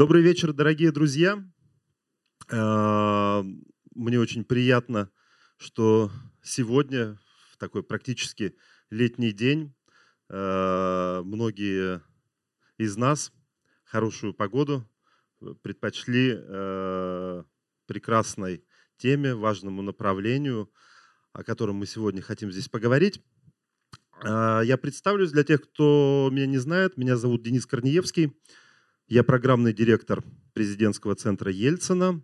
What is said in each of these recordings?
Добрый вечер, дорогие друзья. Э, мне очень приятно, что сегодня, в такой практически летний день, э, многие из нас хорошую погоду предпочли э, прекрасной теме, важному направлению, о котором мы сегодня хотим здесь поговорить. Я представлюсь для тех, кто меня не знает. Меня зовут Денис Корнеевский. Я программный директор президентского центра Ельцина.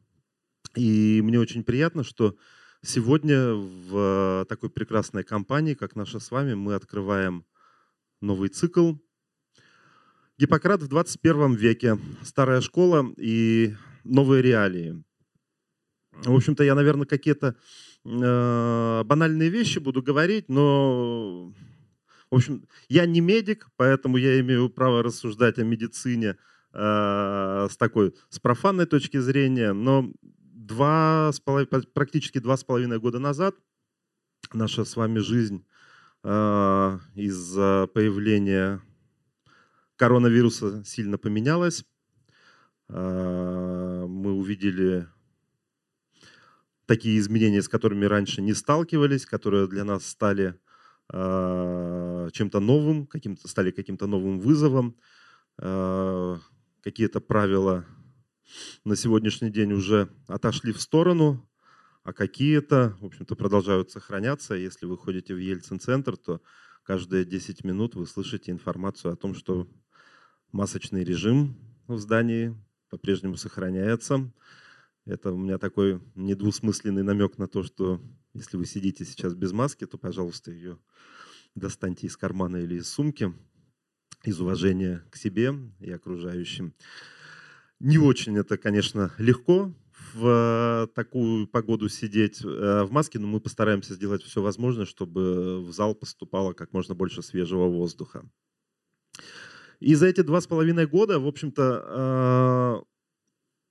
И мне очень приятно, что сегодня в такой прекрасной компании, как наша с вами, мы открываем новый цикл. Гиппократ в 21 веке. Старая школа и новые реалии. В общем-то, я, наверное, какие-то э, банальные вещи буду говорить, но, в общем, я не медик, поэтому я имею право рассуждать о медицине Э, с такой, с профанной точки зрения, но два с половиной, практически два с половиной года назад наша с вами жизнь э, из-за появления коронавируса сильно поменялась. Э, мы увидели такие изменения, с которыми раньше не сталкивались, которые для нас стали чем-то новым, каким-то, стали каким-то новым вызовом какие-то правила на сегодняшний день уже отошли в сторону, а какие-то, в общем-то, продолжают сохраняться. Если вы ходите в Ельцин-центр, то каждые 10 минут вы слышите информацию о том, что масочный режим в здании по-прежнему сохраняется. Это у меня такой недвусмысленный намек на то, что если вы сидите сейчас без маски, то, пожалуйста, ее достаньте из кармана или из сумки из уважения к себе и окружающим. Не очень это, конечно, легко в такую погоду сидеть э, в маске, но мы постараемся сделать все возможное, чтобы в зал поступало как можно больше свежего воздуха. И за эти два с половиной года, в общем-то, э,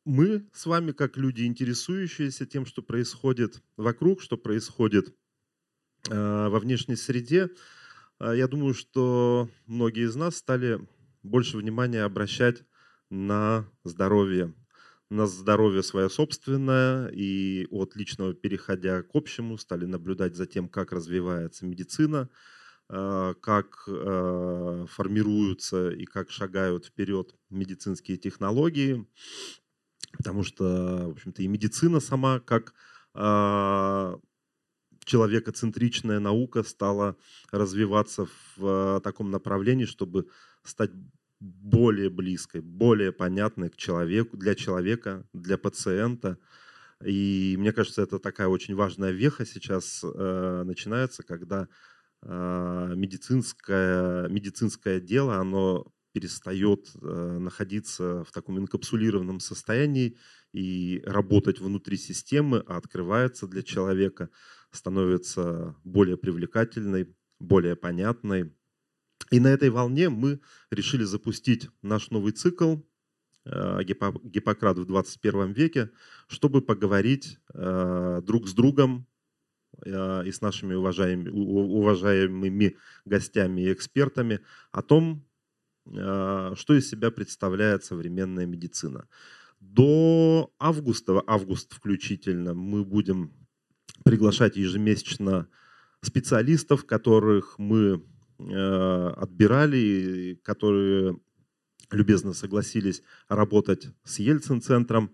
мы с вами, как люди, интересующиеся тем, что происходит вокруг, что происходит э, во внешней среде, я думаю, что многие из нас стали больше внимания обращать на здоровье, на здоровье свое собственное, и от личного переходя к общему стали наблюдать за тем, как развивается медицина, а, как а, формируются и как шагают вперед медицинские технологии, потому что, в общем-то, и медицина сама как человекоцентричная наука стала развиваться в э, таком направлении, чтобы стать более близкой, более понятной к человеку, для человека, для пациента. И мне кажется, это такая очень важная веха сейчас э, начинается, когда э, медицинское, медицинское дело, оно перестает э, находиться в таком инкапсулированном состоянии и работать внутри системы, а открывается для человека становится более привлекательной, более понятной. И на этой волне мы решили запустить наш новый цикл э, «Гиппократ в 21 веке», чтобы поговорить э, друг с другом э, и с нашими уважаемыми, уважаемыми гостями и экспертами о том, что из себя представляет современная медицина. До августа, август включительно, мы будем приглашать ежемесячно специалистов, которых мы э, отбирали, которые любезно согласились работать с Ельцин-центром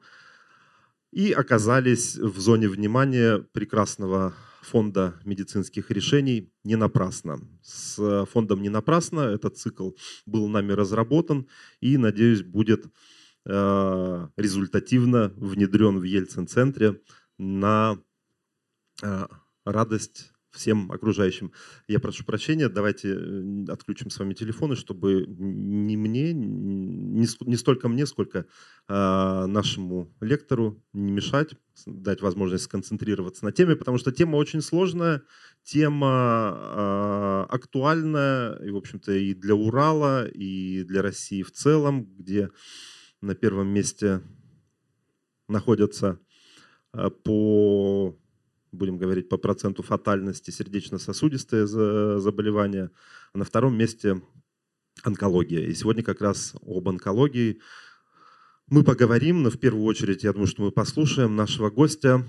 и оказались в зоне внимания прекрасного фонда медицинских решений не напрасно. С фондом не напрасно этот цикл был нами разработан и, надеюсь, будет э, результативно внедрен в Ельцин-центре на радость всем окружающим. Я прошу прощения, давайте э, отключим с вами телефоны, чтобы не мне, не, столько мне, сколько а, нашему лектору не мешать, дать возможность сконцентрироваться на теме, потому что тема очень сложная, тема а, актуальная, и, в общем-то, и для Урала, и для России в целом, где на первом месте находятся а, по будем говорить по проценту фатальности, сердечно-сосудистые заболевания. А на втором месте онкология. И сегодня как раз об онкологии мы поговорим, но в первую очередь, я думаю, что мы послушаем нашего гостя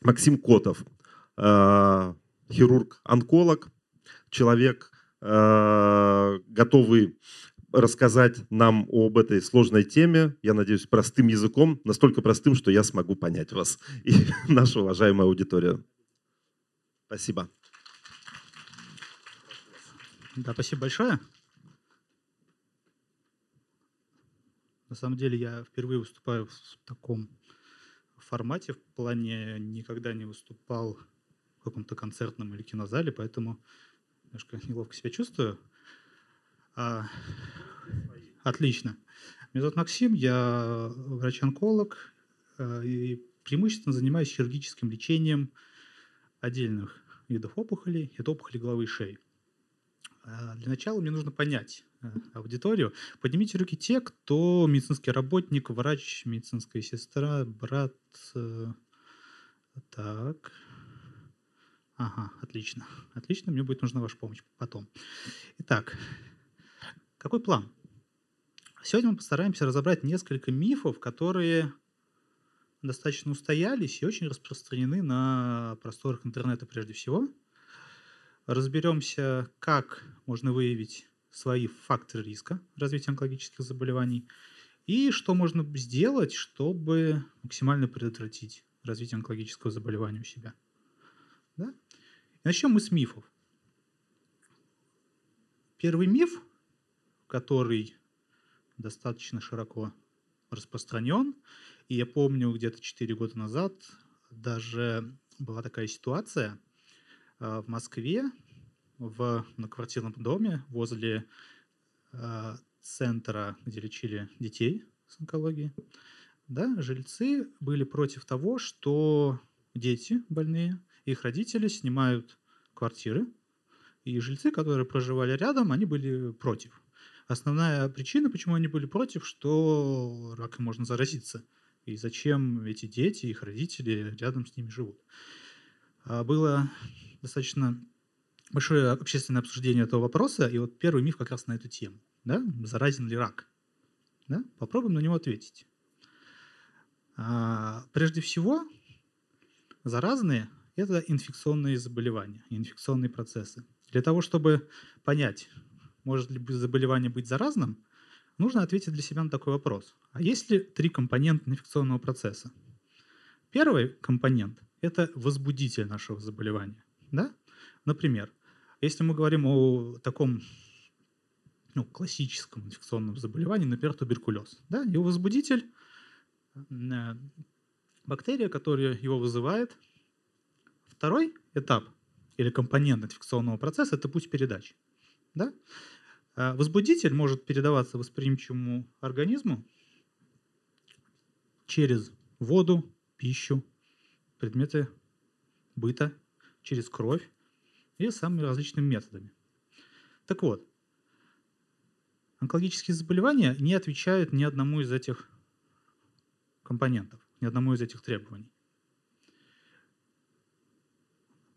Максим Котов, э, хирург-онколог, человек, э, готовый рассказать нам об этой сложной теме, я надеюсь, простым языком, настолько простым, что я смогу понять вас и нашу уважаемую аудиторию. Спасибо. Да, спасибо большое. На самом деле я впервые выступаю в таком формате, в плане никогда не выступал в каком-то концертном или кинозале, поэтому немножко неловко себя чувствую. А, отлично. Меня зовут Максим, я врач-онколог а, и преимущественно занимаюсь хирургическим лечением отдельных видов опухолей. Это опухоли головы и шеи. А, для начала мне нужно понять, Э, аудиторию. Поднимите руки те, кто медицинский работник, врач, медицинская сестра, брат. Э, так. Ага, отлично. Отлично, мне будет нужна ваша помощь потом. Итак, какой план? Сегодня мы постараемся разобрать несколько мифов, которые достаточно устоялись и очень распространены на просторах интернета прежде всего. Разберемся, как можно выявить свои факторы риска развития онкологических заболеваний и что можно сделать, чтобы максимально предотвратить развитие онкологического заболевания у себя. Да? И начнем мы с мифов. Первый миф, который достаточно широко распространен, и я помню где-то 4 года назад даже была такая ситуация а, в Москве, в многоквартирном доме возле э, центра, где лечили детей с онкологией, да, жильцы были против того, что дети больные, их родители снимают квартиры, и жильцы, которые проживали рядом, они были против. Основная причина, почему они были против, что раком можно заразиться. И зачем эти дети, их родители рядом с ними живут. А было достаточно большое общественное обсуждение этого вопроса, и вот первый миф как раз на эту тему. Да? Заразен ли рак? Да? Попробуем на него ответить. А, прежде всего, заразные – это инфекционные заболевания, инфекционные процессы. Для того, чтобы понять, может ли заболевание быть заразным, нужно ответить для себя на такой вопрос. А есть ли три компонента инфекционного процесса? Первый компонент – это возбудитель нашего заболевания. Да? Например, если мы говорим о таком ну, классическом инфекционном заболевании, например, туберкулез, да, его возбудитель, э, бактерия, которая его вызывает. Второй этап или компонент инфекционного процесса – это путь передачи. Да? Э, возбудитель может передаваться восприимчивому организму через воду, пищу, предметы быта, через кровь, и самыми различными методами. Так вот, онкологические заболевания не отвечают ни одному из этих компонентов, ни одному из этих требований.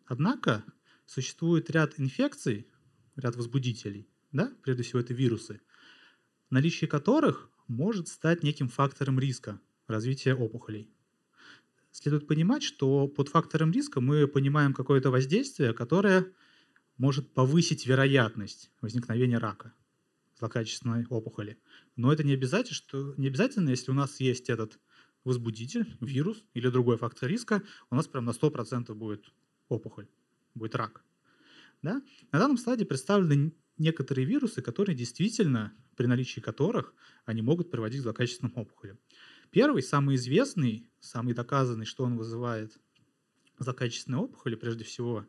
Однако существует ряд инфекций, ряд возбудителей, да, прежде всего это вирусы, наличие которых может стать неким фактором риска развития опухолей следует понимать, что под фактором риска мы понимаем какое-то воздействие, которое может повысить вероятность возникновения рака злокачественной опухоли. Но это не обязательно, что, не обязательно, если у нас есть этот возбудитель, вирус или другой фактор риска, у нас прям на 100% будет опухоль, будет рак. Да? На данном слайде представлены некоторые вирусы, которые действительно, при наличии которых они могут приводить к злокачественным опухолям. Первый, самый известный, самый доказанный, что он вызывает злокачественные опухоли, прежде всего,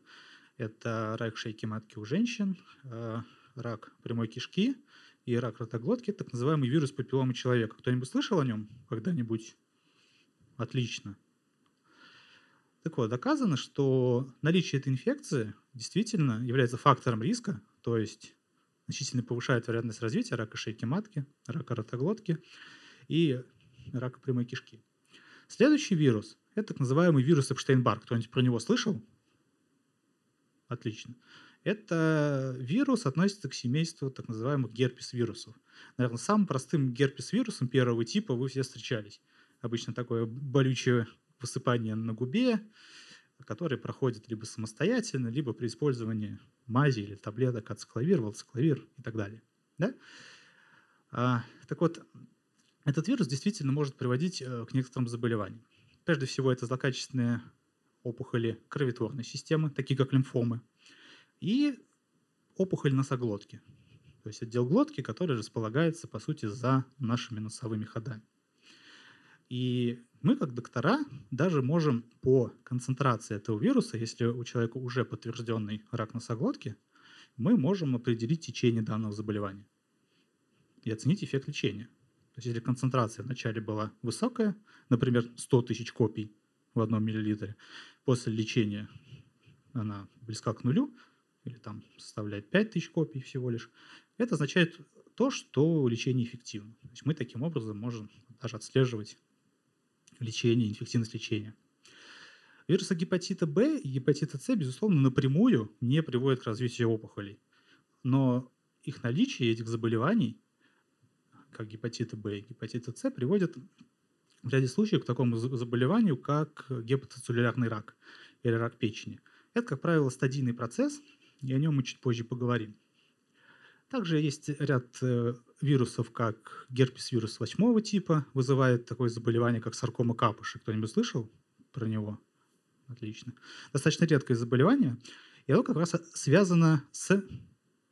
это рак шейки матки у женщин, э, рак прямой кишки и рак ротоглотки, так называемый вирус папилломы человека. Кто-нибудь слышал о нем когда-нибудь? Отлично. Так вот, доказано, что наличие этой инфекции действительно является фактором риска, то есть значительно повышает вероятность развития рака шейки матки, рака ротоглотки и рака прямой кишки. Следующий вирус – это так называемый вирус Эпштейн-Бар. Кто-нибудь про него слышал? Отлично. Это вирус относится к семейству так называемых герпес-вирусов. Наверное, самым простым герпес-вирусом первого типа вы все встречались. Обычно такое болючее высыпание на губе, которое проходит либо самостоятельно, либо при использовании мази или таблеток ацекловир, валцекловир и так далее. Да? А, так вот, этот вирус действительно может приводить э, к некоторым заболеваниям. Прежде всего, это злокачественные опухоли кроветворной системы, такие как лимфомы, и опухоль носоглотки, то есть отдел глотки, который располагается, по сути, за нашими носовыми ходами. И мы, как доктора, даже можем по концентрации этого вируса, если у человека уже подтвержденный рак носоглотки, мы можем определить течение данного заболевания и оценить эффект лечения. То есть если концентрация вначале была высокая, например, 100 тысяч копий в одном миллилитре, после лечения она близка к нулю, или там составляет 5 тысяч копий всего лишь, это означает то, что лечение эффективно. То есть мы таким образом можем даже отслеживать лечение, эффективность лечения. Вирусы гепатита Б и гепатита С, безусловно, напрямую не приводят к развитию опухолей. Но их наличие этих заболеваний, как гепатита Б и гепатита С, приводят в ряде случаев к такому заболеванию, как гепатоцеллюлярный рак или рак печени. Это, как правило, стадийный процесс, и о нем мы чуть позже поговорим. Также есть ряд э, вирусов, как герпес-вирус восьмого типа, вызывает такое заболевание, как саркома капуши. Кто-нибудь слышал про него? Отлично. Достаточно редкое заболевание, и оно как раз связано с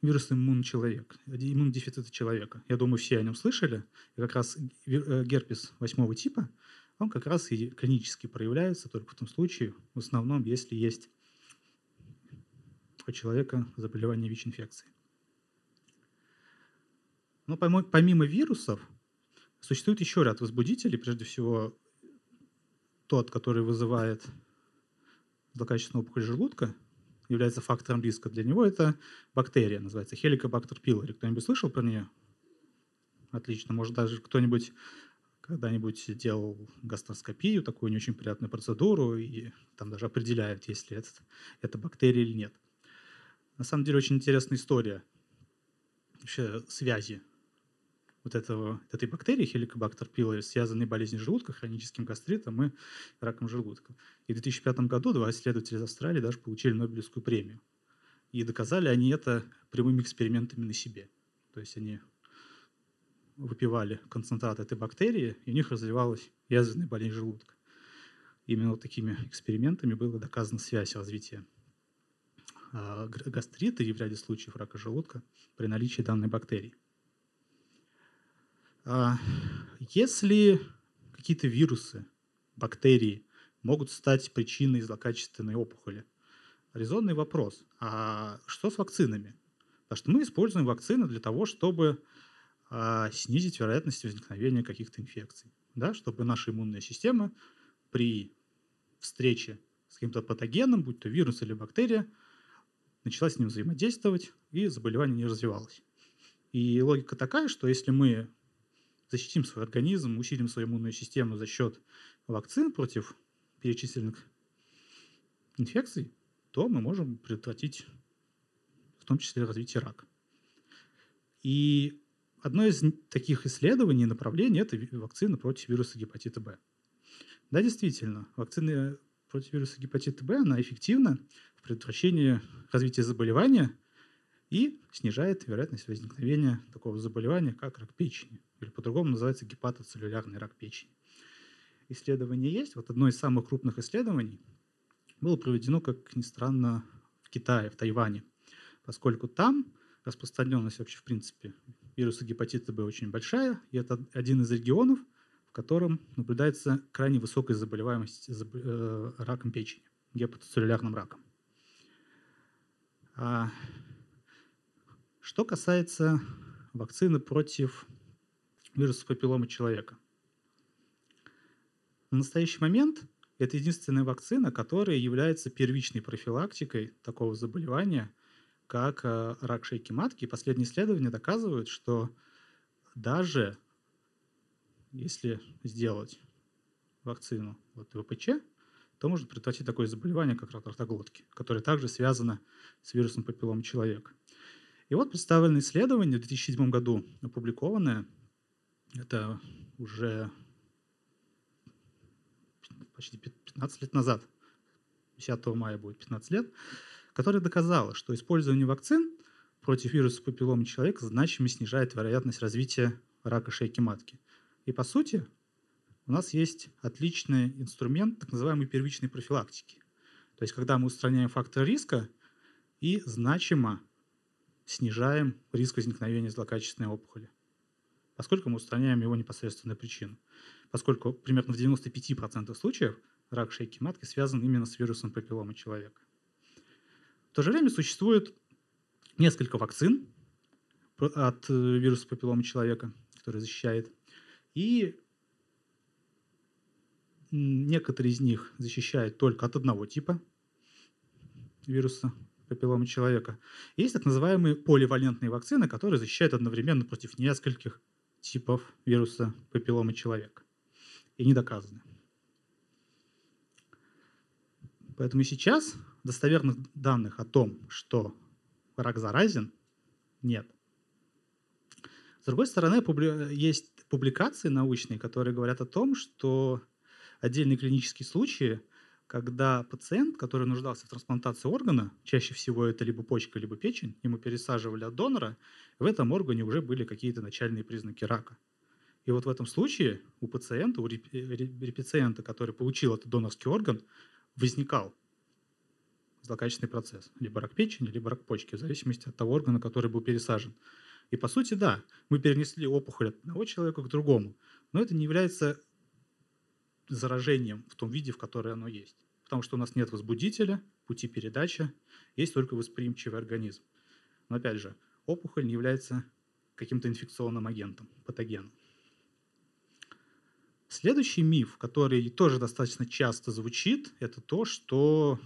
вирусом иммун человека, иммунодефицита человека. Я думаю, все о нем слышали. И как раз э, герпес восьмого типа, он как раз и клинически проявляется только в том случае, в основном, если есть у человека заболевание ВИЧ-инфекцией. Но помимо вирусов, существует еще ряд возбудителей, прежде всего тот, который вызывает злокачественную опухоль желудка, является фактором риска для него, это бактерия, называется Helicobacter pylori. Кто-нибудь слышал про нее? Отлично. Может, даже кто-нибудь когда-нибудь делал гастроскопию, такую не очень приятную процедуру, и там даже определяют, есть ли это, это бактерия или нет. На самом деле очень интересная история вообще связи вот этого, этой бактерии Helicobacter pylori связанной болезнью желудка, хроническим гастритом и раком желудка. И в 2005 году два исследователя из Австралии даже получили Нобелевскую премию. И доказали они это прямыми экспериментами на себе. То есть они выпивали концентрат этой бактерии, и у них развивалась язвенная болезнь желудка. Именно вот такими экспериментами была доказана связь развития а, гастрита и в ряде случаев рака желудка при наличии данной бактерии. А, если какие-то вирусы, бактерии могут стать причиной злокачественной опухоли, резонный вопрос, а что с вакцинами? Потому что мы используем вакцины для того, чтобы а, снизить вероятность возникновения каких-то инфекций, да, чтобы наша иммунная система при встрече с каким-то патогеном, будь то вирус или бактерия, начала с ним взаимодействовать, и заболевание не развивалось. И логика такая, что если мы защитим свой организм, усилим свою иммунную систему за счет вакцин против перечисленных инфекций, то мы можем предотвратить в том числе развитие рака. И одно из таких исследований, направлений – это вакцина против вируса гепатита Б. Да, действительно, вакцина против вируса гепатита Б, она эффективна в предотвращении развития заболевания и снижает вероятность возникновения такого заболевания, как рак печени или по-другому называется гепатоцеллюлярный рак печени. Исследование есть. Вот одно из самых крупных исследований было проведено, как ни странно, в Китае, в Тайване, поскольку там распространенность вообще в принципе вируса гепатита Б очень большая, и это один из регионов, в котором наблюдается крайне высокая заболеваемость э, раком печени, гепатоцеллюлярным раком. Что касается вакцины против вируса папилломы человека. В настоящий момент это единственная вакцина, которая является первичной профилактикой такого заболевания, как э, рак шейки матки. И последние исследования доказывают, что даже если сделать вакцину от ВПЧ, то можно предотвратить такое заболевание, как рак ротоглотки, которое также связано с вирусом папиллома человека. И вот представлено исследование в 2007 году опубликованное, это уже почти 15 лет назад, 10 мая будет 15 лет, которое доказало, что использование вакцин против вируса папиллома человека значимо снижает вероятность развития рака шейки матки. И по сути, у нас есть отличный инструмент так называемой первичной профилактики. То есть когда мы устраняем фактор риска и значимо снижаем риск возникновения злокачественной опухоли, поскольку мы устраняем его непосредственную причину. Поскольку примерно в 95% случаев рак шейки матки связан именно с вирусом папиллома человека. В то же время существует несколько вакцин от э, вируса папиллома человека, который защищает. И некоторые из них защищают только от одного типа вируса папиллома человека. Есть так называемые поливалентные вакцины, которые защищают одновременно против нескольких типов вируса папиллома человека. И не доказаны. Поэтому сейчас достоверных данных о том, что рак заразен, нет. С другой стороны, есть публикации научные, которые говорят о том, что отдельные клинические случаи, когда пациент, который нуждался в трансплантации органа, чаще всего это либо почка, либо печень, ему пересаживали от донора, в этом органе уже были какие-то начальные признаки рака. И вот в этом случае у пациента, у репициента, который получил этот донорский орган, возникал злокачественный процесс. Либо рак печени, либо рак почки, в зависимости от того органа, который был пересажен. И по сути, да, мы перенесли опухоль от одного человека к другому, но это не является заражением в том виде, в котором оно есть. Потому что у нас нет возбудителя, пути передачи, есть только восприимчивый организм. Но опять же, опухоль не является каким-то инфекционным агентом, патогеном. Следующий миф, который тоже достаточно часто звучит, это то, что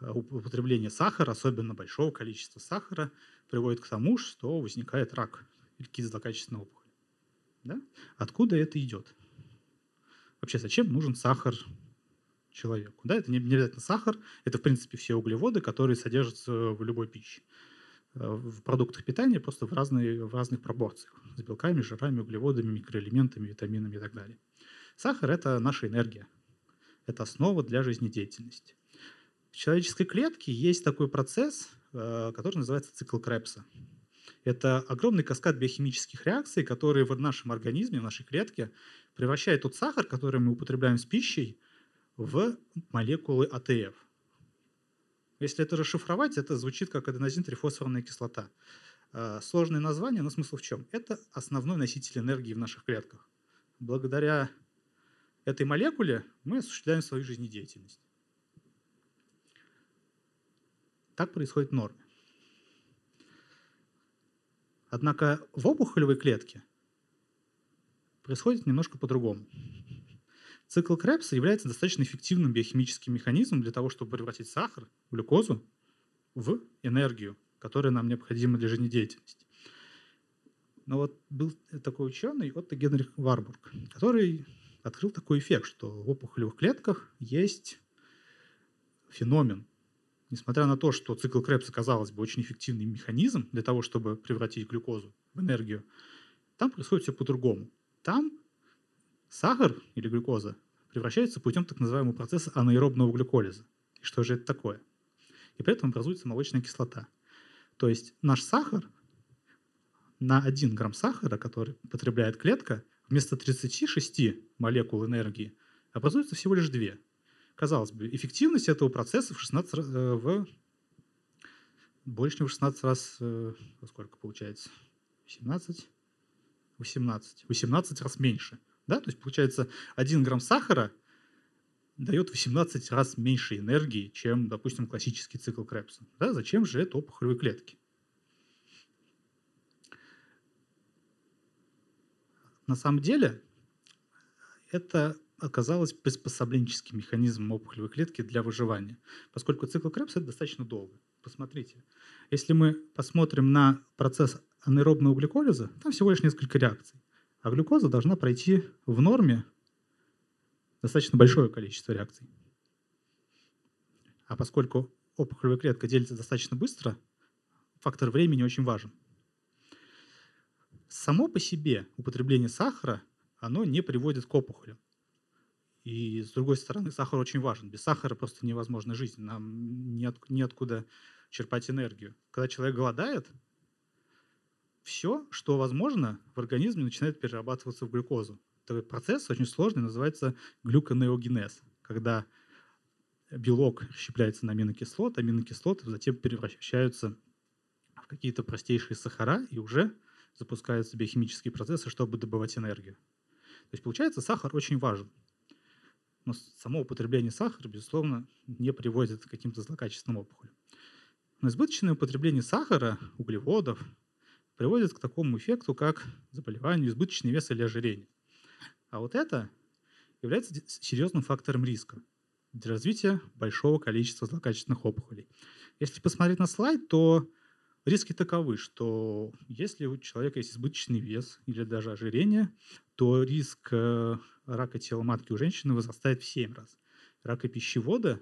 э, употребление сахара, особенно большого количества сахара, приводит к тому, что возникает рак или какие-то злокачественные опухоли. Да? Откуда это идет? Вообще зачем нужен сахар человеку. Да, это не, не обязательно сахар, это, в принципе, все углеводы, которые содержатся в любой пище. Э, в продуктах питания просто в, разные, в разных пропорциях. С белками, жирами, углеводами, микроэлементами, витаминами и так далее. Сахар – это наша энергия. Это основа для жизнедеятельности. В человеческой клетке есть такой процесс, э, который называется цикл Крепса. Это огромный каскад биохимических реакций, которые в нашем организме, в нашей клетке превращает тот сахар, который мы употребляем с пищей, в молекулы АТФ. Если это расшифровать, это звучит как аденозин-трифосфорная кислота. А, сложное название, но смысл в чем? Это основной носитель энергии в наших клетках. Благодаря этой молекуле мы осуществляем свою жизнедеятельность. Так происходит в норме. Однако в опухолевой клетке происходит немножко по-другому. Цикл Крепса является достаточно эффективным биохимическим механизмом для того, чтобы превратить сахар, глюкозу в энергию, которая нам необходима для жизнедеятельности. Но вот был такой ученый, Отто Генрих Варбург, который открыл такой эффект, что в опухолевых клетках есть феномен. Несмотря на то, что цикл Крепса, казалось бы, очень эффективный механизм для того, чтобы превратить глюкозу в энергию, там происходит все по-другому. Там сахар или глюкоза превращается путем так называемого процесса анаэробного глюколиза. И что же это такое? И при этом образуется молочная кислота. То есть наш сахар на 1 грамм сахара, который потребляет клетка, вместо 36 молекул энергии образуется всего лишь 2. Казалось бы, эффективность этого процесса в, 16, э, в больше, чем в 16 раз, э, сколько получается? 17? 18. 18 раз меньше. Да? То есть получается 1 грамм сахара дает 18 раз меньше энергии, чем, допустим, классический цикл Крепса. Да? Зачем же это опухолевые клетки? На самом деле это оказалось приспособленческим механизмом опухолевой клетки для выживания, поскольку цикл Крепса это достаточно долго. Посмотрите, если мы посмотрим на процесс анаэробного глюколиза, там всего лишь несколько реакций. А глюкоза должна пройти в норме достаточно большое количество реакций. А поскольку опухолевая клетка делится достаточно быстро, фактор времени очень важен. Само по себе употребление сахара, оно не приводит к опухолям. И с другой стороны, сахар очень важен. Без сахара просто невозможна жизнь. Нам неоткуда черпать энергию. Когда человек голодает, все, что возможно, в организме начинает перерабатываться в глюкозу. Такой процесс очень сложный, называется глюконеогенез, когда белок расщепляется на аминокислоты, аминокислоты затем превращаются в какие-то простейшие сахара и уже запускаются биохимические процессы, чтобы добывать энергию. То есть получается, сахар очень важен. Но само употребление сахара, безусловно, не приводит к каким-то злокачественным опухолям. Но избыточное употребление сахара, углеводов приводит к такому эффекту, как заболеванию избыточный вес или ожирение. А вот это является серьезным фактором риска для развития большого количества злокачественных опухолей. Если посмотреть на слайд, то риски таковы, что если у человека есть избыточный вес или даже ожирение, то риск э, рака тела матки у женщины возрастает в 7 раз. Рака пищевода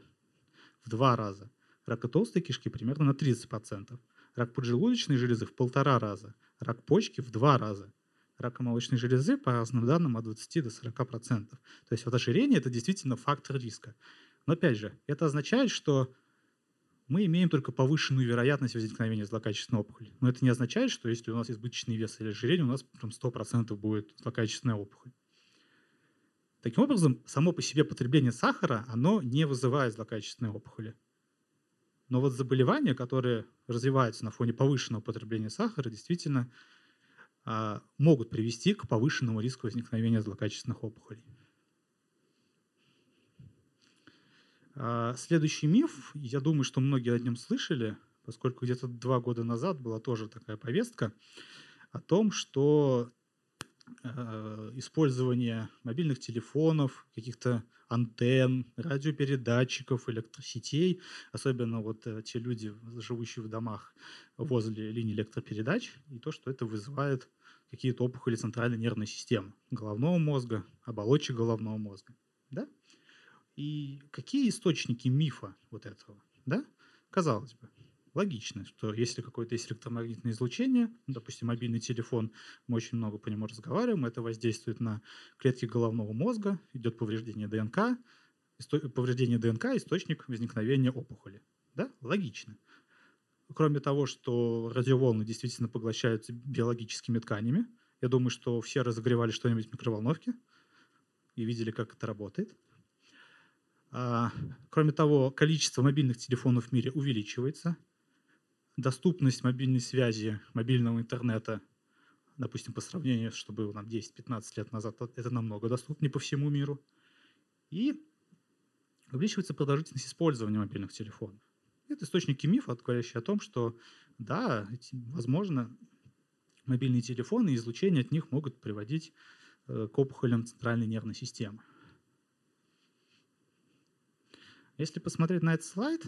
в 2 раза. Рака толстой кишки примерно на 30%. Рак поджелудочной железы в полтора раза. Рак почки в 2 раза. Рака молочной железы, по разным данным, от 20 до 40%. То есть вот ожирение – это действительно фактор риска. Но опять же, это означает, что мы имеем только повышенную вероятность возникновения злокачественной опухоли. Но это не означает, что если у нас избыточный вес или ожирение, у нас прям 100% будет злокачественная опухоль. Таким образом, само по себе потребление сахара, оно не вызывает злокачественной опухоли. Но вот заболевания, которые развиваются на фоне повышенного потребления сахара, действительно а, могут привести к повышенному риску возникновения злокачественных опухолей. А, следующий миф, я думаю, что многие о нем слышали, поскольку где-то два года назад была тоже такая повестка о том, что э, использование мобильных телефонов, каких-то антенн, радиопередатчиков, электросетей, особенно вот э, те люди, живущие в домах возле линии электропередач, и то, что это вызывает какие-то опухоли центральной нервной системы, головного мозга, оболочек головного мозга. Да? И какие источники мифа вот этого? Да? Казалось бы, логично, что если какое-то есть электромагнитное излучение, допустим, мобильный телефон, мы очень много по нему разговариваем, это воздействует на клетки головного мозга, идет повреждение ДНК, повреждение ДНК – источник возникновения опухоли. Да? Логично. Кроме того, что радиоволны действительно поглощаются биологическими тканями, я думаю, что все разогревали что-нибудь в микроволновке и видели, как это работает – а, кроме того, количество мобильных телефонов в мире увеличивается. Доступность мобильной связи, мобильного интернета, допустим, по сравнению, что было нам 10-15 лет назад, это намного доступнее по всему миру. И увеличивается продолжительность использования мобильных телефонов. Это источники мифа, говорящие о том, что да, возможно, мобильные телефоны и излучение от них могут приводить э, к опухолям центральной нервной системы. Если посмотреть на этот слайд,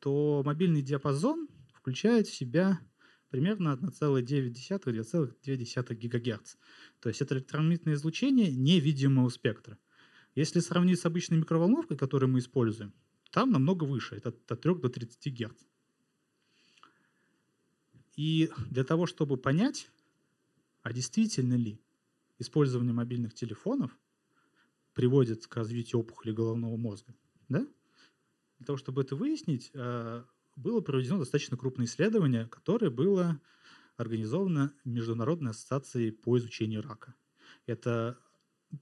то мобильный диапазон включает в себя примерно 1,9-2,2 ГГц. То есть это электромагнитное излучение невидимого спектра. Если сравнить с обычной микроволновкой, которую мы используем, там намного выше, это от 3 до 30 Гц. И для того, чтобы понять, а действительно ли использование мобильных телефонов приводит к развитию опухоли головного мозга, да? Для того, чтобы это выяснить, э, было проведено достаточно крупное исследование, которое было организовано Международной ассоциацией по изучению рака. Это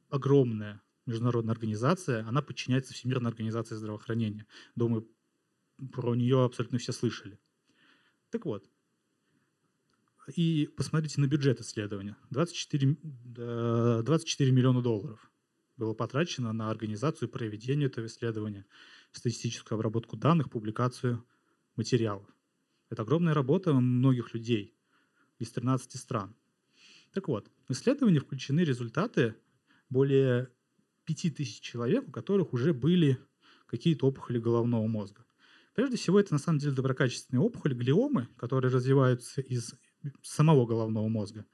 огромная международная организация, она подчиняется Всемирной организации здравоохранения. Думаю, про нее абсолютно все слышали. Так вот, и посмотрите на бюджет исследования. 24, 24 миллиона долларов было потрачено на организацию и проведение этого исследования статистическую обработку данных, публикацию материалов. Это огромная работа многих людей из 13 стран. Так вот, в исследование включены результаты более 5000 человек, у которых уже были какие-то опухоли головного мозга. Прежде всего, это на самом деле доброкачественные опухоли, глиомы, которые развиваются из самого головного мозга,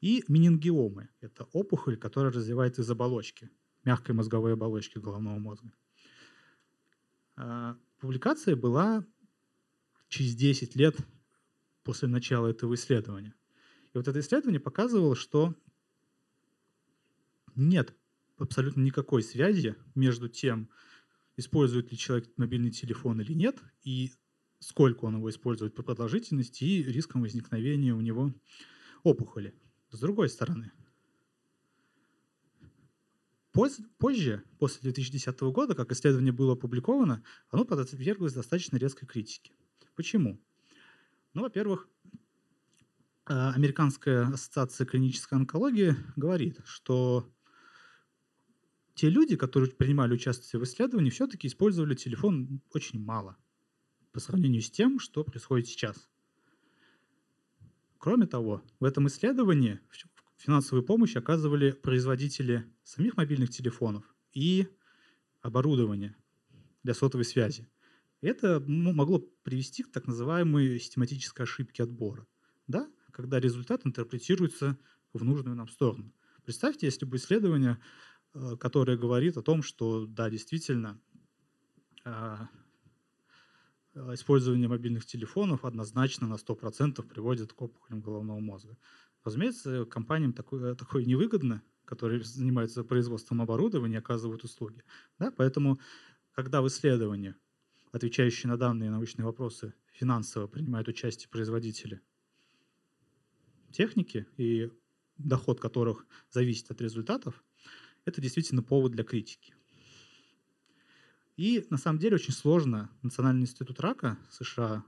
и менингиомы. Это опухоль, которая развивается из оболочки, мягкой мозговой оболочки головного мозга. А, публикация была через 10 лет после начала этого исследования. И вот это исследование показывало, что нет абсолютно никакой связи между тем, использует ли человек мобильный телефон или нет, и сколько он его использует по продолжительности и риском возникновения у него опухоли. С другой стороны, позже, после 2010 года, как исследование было опубликовано, оно подверглось достаточно резкой критике. Почему? Ну, во-первых, а, Американская ассоциация клинической онкологии говорит, что те люди, которые принимали участие в исследовании, все-таки использовали телефон очень мало по сравнению с тем, что происходит сейчас. Кроме того, в этом исследовании финансовую помощь оказывали производители самих мобильных телефонов и оборудования для сотовой связи. Это могло привести к так называемой систематической ошибке отбора, да? когда результат интерпретируется в нужную нам сторону. Представьте, если бы исследование Э, которая говорит о том, что да, действительно, а, э, использование мобильных телефонов однозначно на 100% приводит к опухолям головного мозга. Разумеется, компаниям такое, такое невыгодно, которые занимаются производством оборудования, оказывают услуги. Да? Поэтому, когда в исследовании, отвечающие на данные научные вопросы, финансово принимают участие производители техники и доход которых зависит от результатов, это действительно повод для критики. И на самом деле очень сложно Национальный институт рака США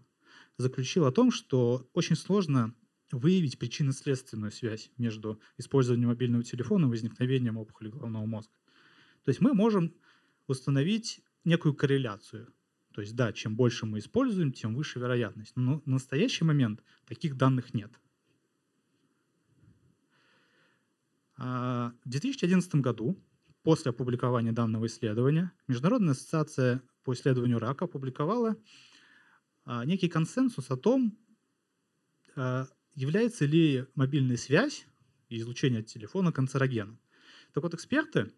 заключил о том, что очень сложно выявить причинно-следственную связь между использованием мобильного телефона и возникновением опухоли головного мозга. То есть мы можем установить некую корреляцию. То есть да, чем больше мы используем, тем выше вероятность. Но на настоящий момент таких данных нет. А, в 2011 году, после опубликования данного исследования, Международная ассоциация по исследованию рака опубликовала а, некий консенсус о том, а, является ли мобильная связь и излучение от телефона канцерогеном. Так вот, эксперты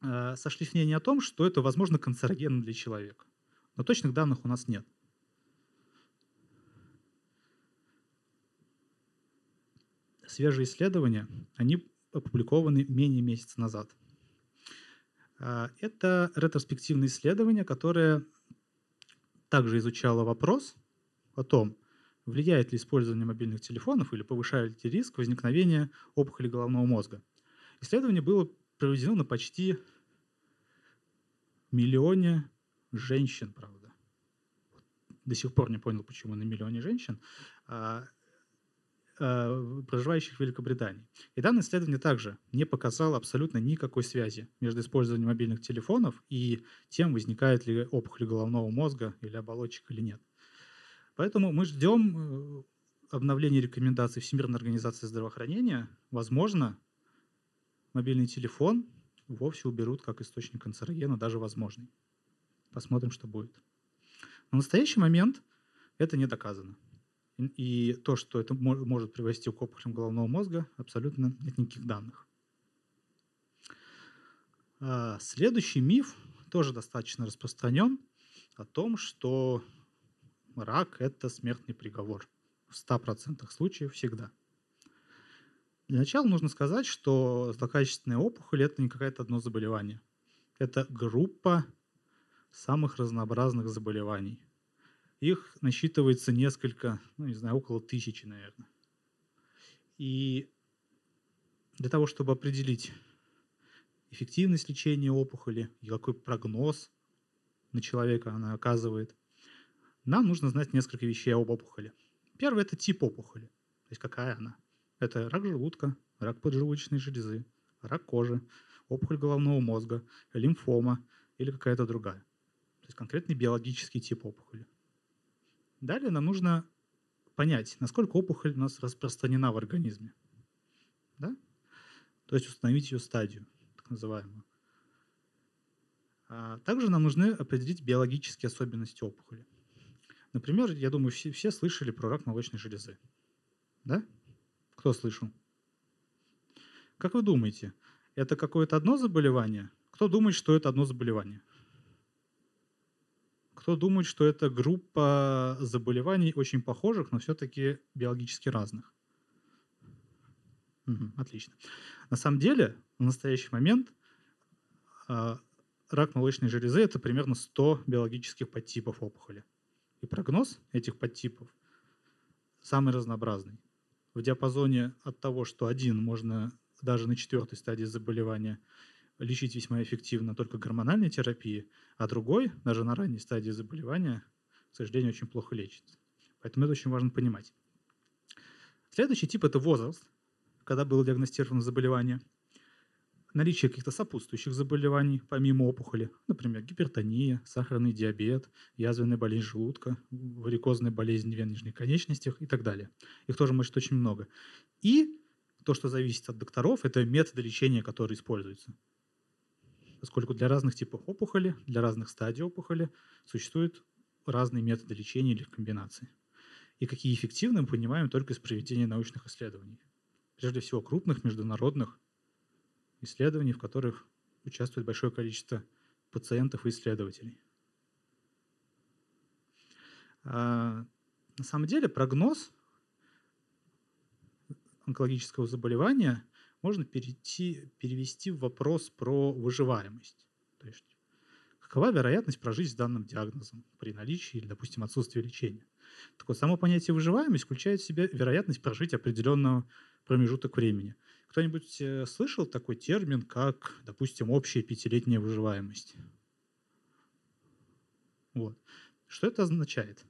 сошли в мнении о том, что это, возможно, канцерогенно для человека. Но точных данных у нас нет. Свежие исследования, они опубликованы менее месяца назад. А, это ретроспективное исследование, которое также изучало вопрос о том, влияет ли использование мобильных телефонов или повышает ли риск возникновения опухоли головного мозга. Исследование было проведено на почти миллионе женщин, правда. До сих пор не понял, почему на миллионе женщин. А, Э, проживающих в Великобритании. И данное исследование также не показало абсолютно никакой связи между использованием мобильных телефонов и тем, возникает ли опухоль головного мозга или оболочек или нет. Поэтому мы ждем э, обновления рекомендаций Всемирной организации здравоохранения. Возможно, мобильный телефон вовсе уберут как источник канцерогена, даже возможный. Посмотрим, что будет. На настоящий момент это не доказано. И то, что это может привести к опухолям головного мозга, абсолютно нет никаких данных. А, следующий миф тоже достаточно распространен о том, что рак – это смертный приговор. В 100% случаев всегда. Для начала нужно сказать, что злокачественная опухоль – это не какое-то одно заболевание. Это группа самых разнообразных заболеваний. Их насчитывается несколько, ну не знаю, около тысячи, наверное. И для того, чтобы определить эффективность лечения опухоли и какой прогноз на человека она оказывает, нам нужно знать несколько вещей об опухоли. Первое – это тип опухоли, то есть какая она. Это рак желудка, рак поджелудочной железы, рак кожи, опухоль головного мозга, лимфома или какая-то другая. То есть конкретный биологический тип опухоли. Далее нам нужно понять, насколько опухоль у нас распространена в организме. Да? То есть установить ее стадию, так называемую. А также нам нужны определить биологические особенности опухоли. Например, я думаю, все, все слышали про рак молочной железы. Да? Кто слышал? Как вы думаете, это какое-то одно заболевание? Кто думает, что это одно заболевание? Кто думает, что это группа заболеваний очень похожих, но все-таки биологически разных? Мгм, отлично. На самом деле, в настоящий момент а, рак молочной железы– это примерно 100 биологических подтипов опухоли. И прогноз этих подтипов самый разнообразный. В диапазоне от того, что один можно даже на четвертой стадии заболевания лечить весьма эффективно только гормональной терапией, а другой, даже на ранней стадии заболевания, к сожалению, очень плохо лечится. Поэтому это очень важно понимать. Следующий тип – это возраст, когда было диагностировано заболевание. Наличие каких-то сопутствующих заболеваний, помимо опухоли, например, гипертония, сахарный диабет, язвенная болезнь желудка, варикозная болезнь вен нижних конечностях и так далее. Их тоже может очень много. И то, что зависит от докторов, это методы лечения, которые используются поскольку для разных типов опухоли, для разных стадий опухоли существуют разные методы лечения или комбинации. И какие эффективны, мы понимаем только из проведения научных исследований. Прежде всего, крупных международных исследований, в которых участвует большое количество пациентов и исследователей. А, на самом деле прогноз онкологического заболевания можно перейти, перевести в вопрос про выживаемость. То есть какова вероятность прожить с данным диагнозом при наличии или, допустим, отсутствии лечения. Так вот, само понятие выживаемость включает в себя вероятность прожить определенного промежуток времени. Кто-нибудь э, слышал такой термин, как, допустим, общая пятилетняя выживаемость? Вот. Что это означает?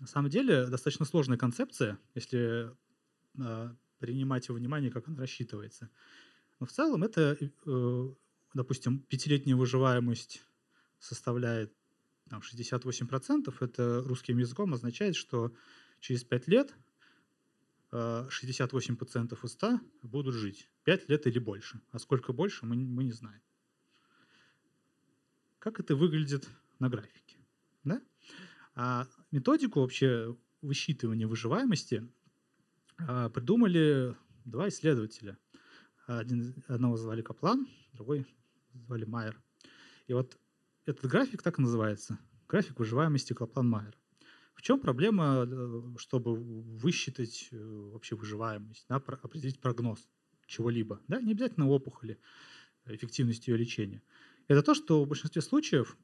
На самом деле достаточно сложная концепция, если принимать во внимание, как он рассчитывается. Но в целом это, э, допустим, пятилетняя выживаемость составляет там, 68%. Это русским языком означает, что через 5 лет 68% а, из 100 будут жить. 5 лет или больше. А сколько больше, мы, мы не знаем. Как это выглядит на графике? Да? А методику вообще высчитывания выживаемости а, придумали два исследователя. Один, одного звали Каплан, другой звали Майер. И вот этот график так и называется. График выживаемости Каплан-Майер. В чем проблема, э, чтобы высчитать э, вообще выживаемость, да, определить прогноз чего-либо? Да? Не обязательно опухоли, эффективности ее лечения. Это то, что в большинстве случаев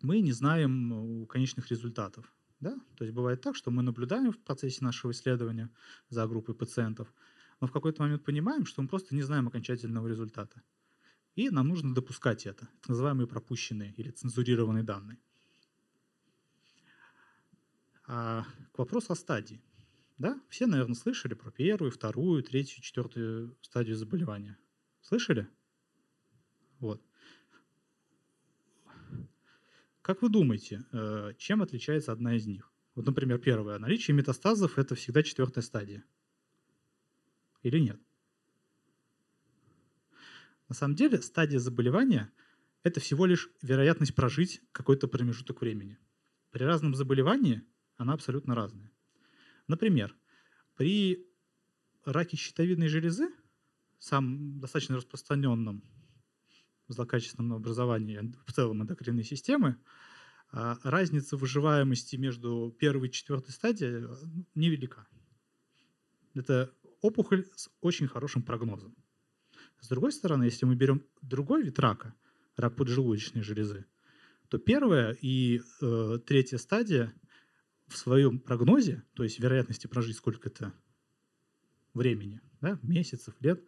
мы не знаем конечных результатов. Да? То есть бывает так, что мы наблюдаем в процессе нашего исследования за группой пациентов, но в какой-то момент понимаем, что мы просто не знаем окончательного результата. И нам нужно допускать это, так называемые пропущенные или цензурированные данные. А к вопросу о стадии. Да? Все, наверное, слышали про первую, вторую, третью, четвертую стадию заболевания. Слышали? Вот. Как вы думаете, э, чем отличается одна из них? Вот, например, первое. Наличие метастазов – это всегда четвертая стадия. Или нет? На самом деле стадия заболевания – это всего лишь вероятность прожить какой-то промежуток времени. При разном заболевании она абсолютно разная. Например, при раке щитовидной железы, самом достаточно распространенном злокачественном образовании в целом эндокринной системы, а разница выживаемости между первой и четвертой стадией э, невелика. Это опухоль с очень хорошим прогнозом. С другой стороны, если мы берем другой вид рака, рак поджелудочной железы, то первая и э, третья стадия в своем прогнозе, то есть вероятности прожить сколько-то времени, да, месяцев, лет,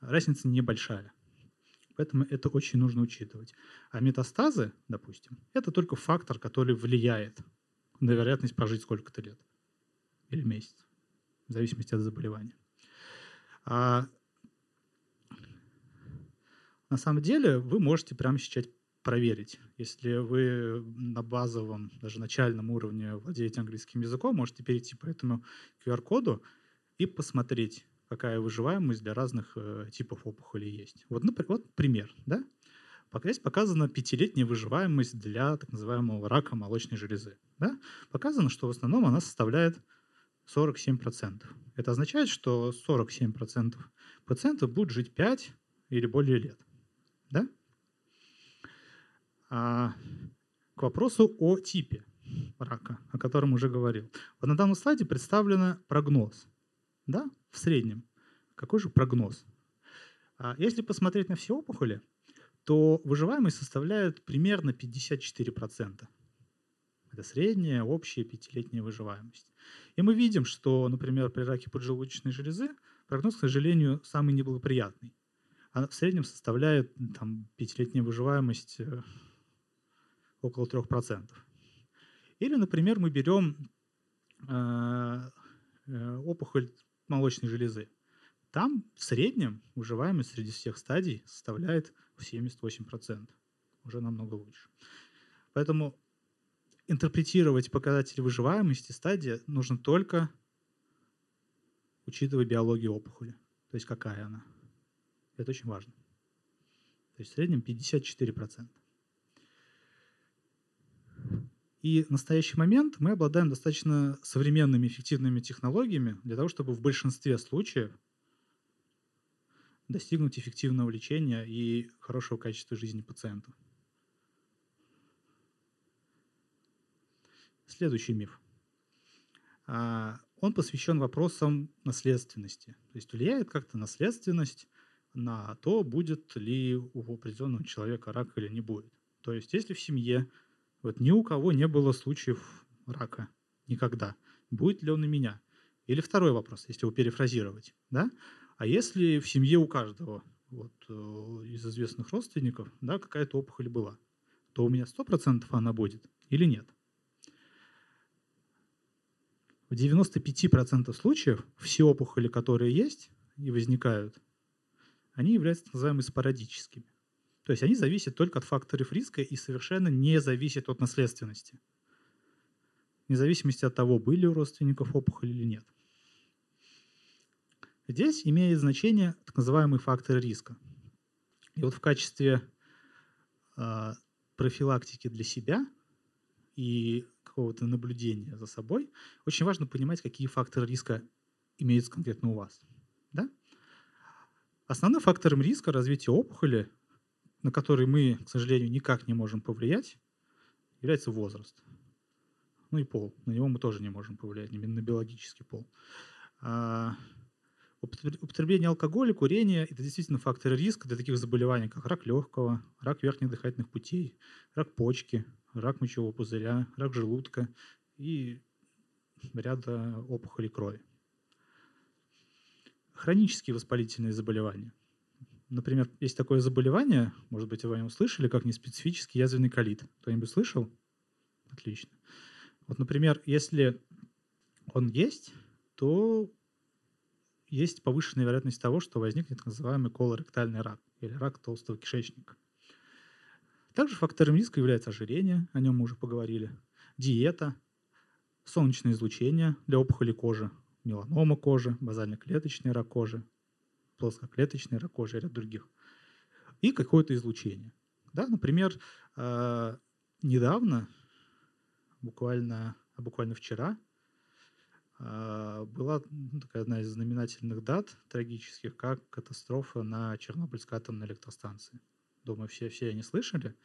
разница небольшая. Поэтому это очень нужно учитывать. А метастазы, допустим, это только фактор, который влияет на вероятность прожить сколько-то лет или месяц, в зависимости от заболевания. А на самом деле вы можете прямо сейчас проверить. Если вы на базовом, даже начальном уровне владеете английским языком, можете перейти по этому QR-коду и посмотреть, какая выживаемость для разных э, типов опухолей есть. Вот, например, вот пример. Да? Здесь показана пятилетняя выживаемость для так называемого рака молочной железы. Да? Показано, что в основном она составляет 47%. Это означает, что 47% пациентов будут жить 5 или более лет. Да? А, к вопросу о типе рака, о котором уже говорил. Вот на данном слайде представлен прогноз. Да, в среднем. Какой же прогноз? А если посмотреть на все опухоли, то выживаемость составляет примерно 54%. Это средняя, общая пятилетняя выживаемость. И мы видим, что, например, при раке поджелудочной железы прогноз, к сожалению, самый неблагоприятный. Она в среднем составляет там, пятилетняя выживаемость э, около 3%. Или, например, мы берем э, э, опухоль молочной железы. Там в среднем выживаемость среди всех стадий составляет 78%. Уже намного лучше. Поэтому интерпретировать показатели выживаемости стадии нужно только учитывая биологию опухоли. То есть какая она. Это очень важно. То есть в среднем 54%. И в настоящий момент мы обладаем достаточно современными эффективными технологиями для того, чтобы в большинстве случаев достигнуть эффективного лечения и хорошего качества жизни пациента. Следующий миф. А, он посвящен вопросам наследственности. То есть влияет как-то наследственность на то, будет ли у определенного человека рак или не будет. То есть если в семье вот ни у кого не было случаев рака. Никогда. Будет ли он у меня? Или второй вопрос, если его перефразировать. Да? А если в семье у каждого вот, э, из известных родственников да, какая-то опухоль была, то у меня 100% она будет или нет? В 95% случаев все опухоли, которые есть и возникают, они являются так называемыми спорадическими. То есть они зависят только от факторов риска и совершенно не зависят от наследственности. Вне зависимости от того, были у родственников опухоли или нет. Здесь имеет значение так называемый фактор риска. И вот в качестве э, профилактики для себя и какого-то наблюдения за собой очень важно понимать, какие факторы риска имеются конкретно у вас. Да? Основным фактором риска развития опухоли на который мы, к сожалению, никак не можем повлиять, является возраст. Ну и пол. На него мы тоже не можем повлиять, именно на биологический пол. А употребление алкоголя, курение – это действительно факторы риска для таких заболеваний, как рак легкого, рак верхних дыхательных путей, рак почки, рак мочевого пузыря, рак желудка и ряда опухолей крови. Хронические воспалительные заболевания – Например, есть такое заболевание, может быть, вы о нем слышали, как неспецифический язвенный колит. Кто-нибудь слышал? Отлично. Вот, например, если он есть, то есть повышенная вероятность того, что возникнет так называемый колоректальный рак или рак толстого кишечника. Также фактором риска является ожирение, о нем мы уже поговорили, диета, солнечное излучение для опухоли кожи, меланома кожи, базально-клеточный рак кожи, плоскоклеточный рак и ряд других. И какое-то излучение. Да, например, э, недавно, буквально, буквально вчера, э, была такая одна из знаменательных дат трагических, как катастрофа на Чернобыльской атомной электростанции. Думаю, все, все они слышали.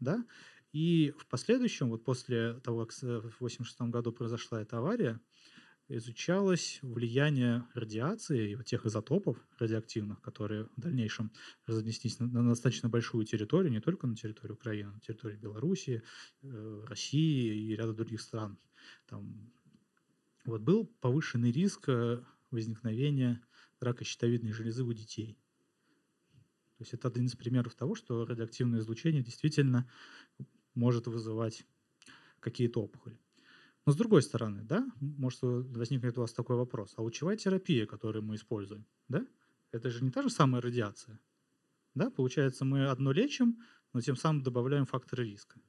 Да? И в последующем, вот после того, как в 1986 году произошла эта авария, изучалось влияние радиации и тех изотопов радиоактивных, которые в дальнейшем разнеслись на, на достаточно большую территорию, не только на территорию Украины, на территорию Белоруссии, э, России и ряда других стран. Там, вот был повышенный риск э, возникновения рака щитовидной железы у детей. То есть это один из примеров того, что радиоактивное излучение действительно может вызывать какие-то опухоли. Но с другой стороны, да, может возникнет у вас такой вопрос. А лучевая терапия, которую мы используем, да, это же не та же самая радиация. Да? Получается, мы одно лечим, но тем самым добавляем факторы риска.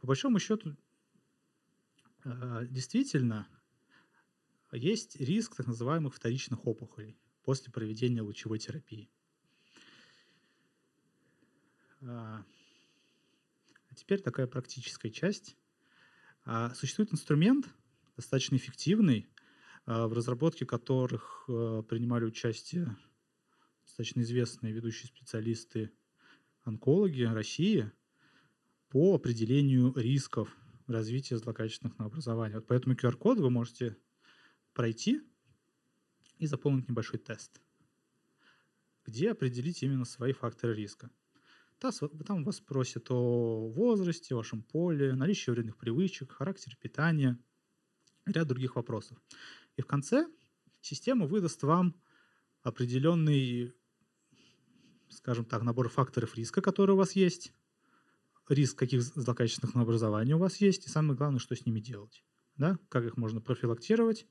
По большому счету, а, действительно, есть риск так называемых вторичных опухолей после проведения лучевой терапии. А, а теперь такая практическая часть. А существует инструмент, достаточно эффективный, а, в разработке которых а, принимали участие достаточно известные ведущие специалисты онкологи России. по определению рисков развития злокачественных новообразований. Вот по этому QR-коду вы можете пройти и заполнить небольшой тест, где определить именно свои факторы риска. Там вас спросят о возрасте, вашем поле, наличии вредных привычек, характере питания, ряд других вопросов. И в конце система выдаст вам определенный, скажем так, набор факторов риска, которые у вас есть, риск каких злокачественных новообразований у вас есть, и самое главное, что с ними делать. Да? Как их можно профилактировать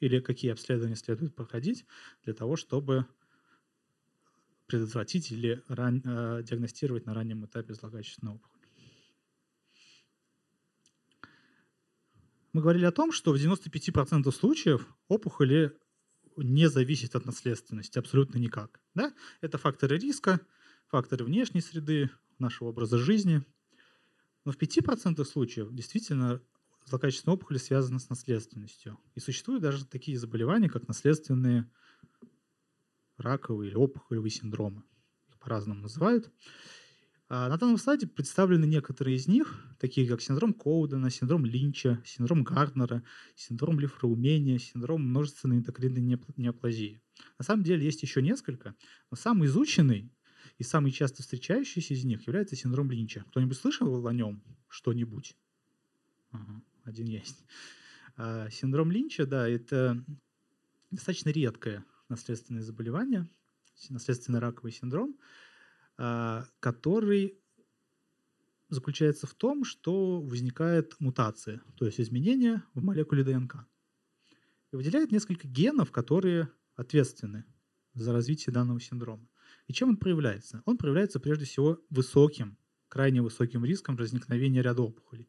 или какие обследования следует проходить для того, чтобы предотвратить или ран, э, диагностировать на раннем этапе злокачественную опухоль. Мы говорили о том, что в 95% случаев опухоли не зависят от наследственности абсолютно никак. Да? Это факторы риска, факторы внешней среды, нашего образа жизни. Но в 5% случаев действительно злокачественная опухоль связана с наследственностью. И существуют даже такие заболевания, как наследственные раковые или опухолевые синдромы. Их по-разному называют. А на данном слайде представлены некоторые из них, такие как синдром Коудена, синдром Линча, синдром Гарднера, синдром лифроумения, синдром множественной эндокринной неоплазии. На самом деле есть еще несколько, но самый изученный и самый часто встречающийся из них является синдром Линча. Кто-нибудь слышал о нем что-нибудь? Ага, один есть. А, синдром Линча, да, это достаточно редкое наследственное заболевание, наследственный раковый синдром, а, который заключается в том, что возникает мутация, то есть изменения в молекуле ДНК. И выделяет несколько генов, которые ответственны за развитие данного синдрома. И чем он проявляется? Он проявляется прежде всего высоким, крайне высоким риском возникновения ряда опухолей.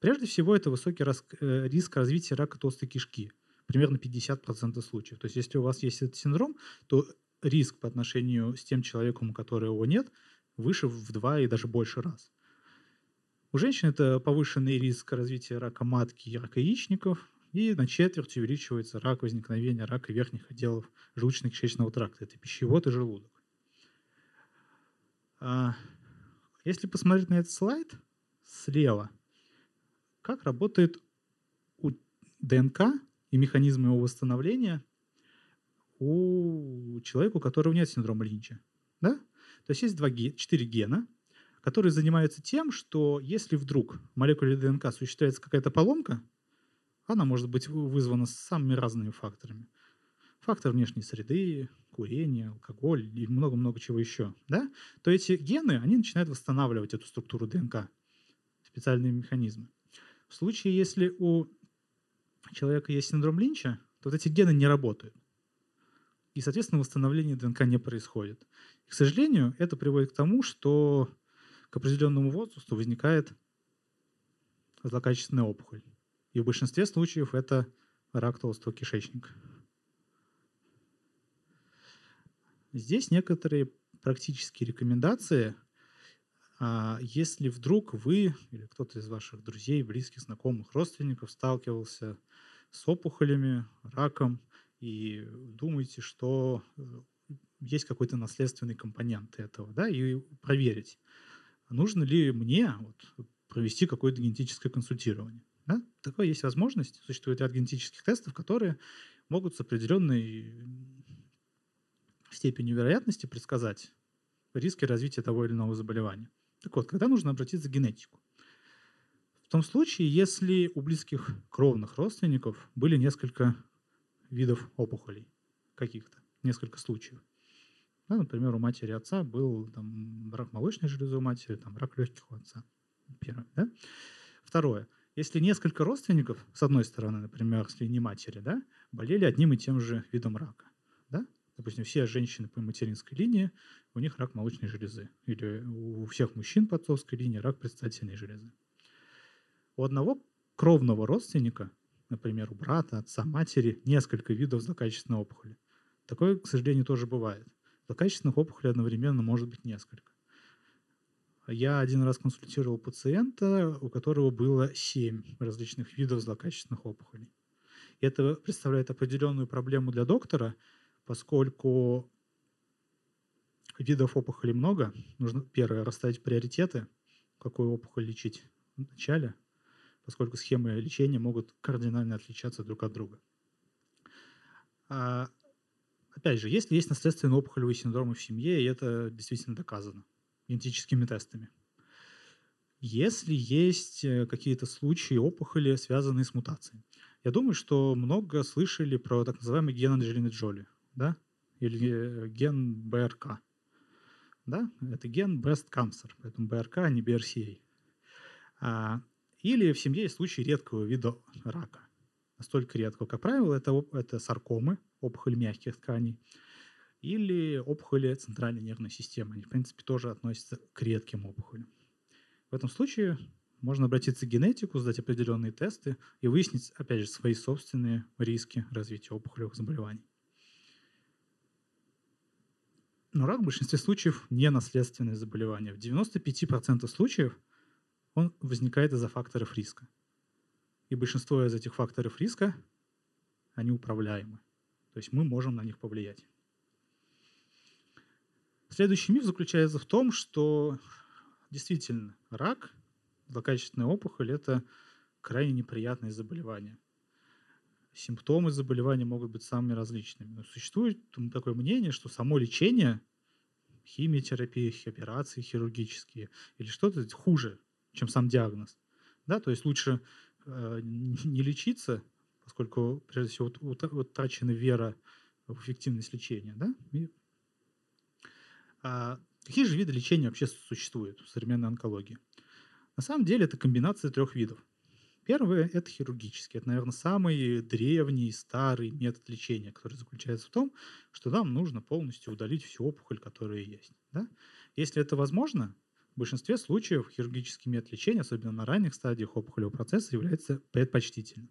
Прежде всего это высокий э, риск развития рака толстой кишки, примерно 50% случаев. То есть если у вас есть этот синдром, то риск по отношению с тем человеком, у которого его нет, выше в два и даже больше раз. У женщин это повышенный риск развития рака матки и рака яичников, и на четверть увеличивается рак возникновения рака верхних отделов желудочно-кишечного тракта. Это пищевод и желудок. А, если посмотреть на этот слайд слева, как работает у ДНК и механизмы его восстановления – у человека, у которого нет синдрома Линча. Да? То есть есть два, четыре гена, которые занимаются тем, что если вдруг в молекуле ДНК существует какая-то поломка, она может быть вызвана самыми разными факторами. Фактор внешней среды, курение, алкоголь и много-много чего еще. Да? То эти гены, они начинают восстанавливать эту структуру ДНК, специальные механизмы. В случае, если у человека есть синдром Линча, то вот эти гены не работают и, соответственно, восстановление ДНК не происходит. И, к сожалению, это приводит к тому, что к определенному возрасту возникает злокачественная опухоль. И в большинстве случаев это рак толстого кишечника. Здесь некоторые практические рекомендации. А, если вдруг вы или кто-то из ваших друзей, близких, знакомых, родственников сталкивался с опухолями, раком, и думаете, что э, есть какой-то наследственный компонент этого, да, и проверить, нужно ли мне вот, провести какое-то генетическое консультирование. Да? Такое есть возможность. Существует ряд генетических тестов, которые могут с определенной степенью вероятности предсказать риски развития того или иного заболевания. Так вот, когда нужно обратиться к генетику? В том случае, если у близких кровных родственников были несколько видов опухолей каких-то, несколько случаев. Да, например, у матери отца был там, рак молочной железы у матери, там, рак легких у отца. Первое. Да? Второе. Если несколько родственников, с одной стороны, например, с линии матери, да, болели одним и тем же видом рака? Допустим, все женщины по материнской линии, у них рак молочной железы. Или у всех мужчин по отцовской линии рак предстательной железы. У одного кровного родственника например, у брата, отца, матери несколько видов злокачественной опухоли. Такое, к сожалению, тоже бывает. Злокачественных опухолей одновременно может быть несколько. Я один раз консультировал пациента, у которого было семь различных видов злокачественных опухолей. И это представляет определенную проблему для доктора, поскольку видов опухолей много. Нужно, первое, расставить приоритеты, какую опухоль лечить в начале, поскольку схемы лечения могут кардинально отличаться друг от друга. А, опять же, если есть наследственные опухолевые синдромы в семье, и это действительно доказано генетическими тестами. Если есть э, какие-то случаи опухоли, связанные с мутацией. Я думаю, что много слышали про так называемый ген Анджелины Джоли, да? Или э, ген БРК. Да? Это ген Breast Cancer, поэтому БРК, а не BRCA. А, или в семье есть случаи редкого вида рака. Настолько редкого. Как правило, это, это саркомы, опухоль мягких тканей, или опухоли центральной нервной системы. Они, в принципе, тоже относятся к редким опухолям. В этом случае можно обратиться к генетику, сдать определенные тесты и выяснить, опять же, свои собственные риски развития опухолевых заболеваний. Но рак в большинстве случаев не наследственное заболевание. В 95% случаев он возникает из-за факторов риска. И большинство из этих факторов риска, они управляемы. То есть мы можем на них повлиять. Следующий миф заключается в том, что действительно рак злокачественная опухоль – это крайне неприятное заболевание. Симптомы заболевания могут быть самыми различными. Но существует такое мнение, что само лечение, химиотерапия, операции хирургические или что-то хуже, чем сам диагноз. Да? То есть лучше э, не лечиться, поскольку, прежде всего, утрачена вера в эффективность лечения. Да? И, а какие же виды лечения вообще существуют в современной онкологии? На самом деле это комбинация трех видов. Первый – это хирургический. Это, наверное, самый древний, старый метод лечения, который заключается в том, что нам нужно полностью удалить всю опухоль, которая есть. Да? Если это возможно, в большинстве случаев хирургический метод лечения, особенно на ранних стадиях опухолевого процесса, является предпочтительным.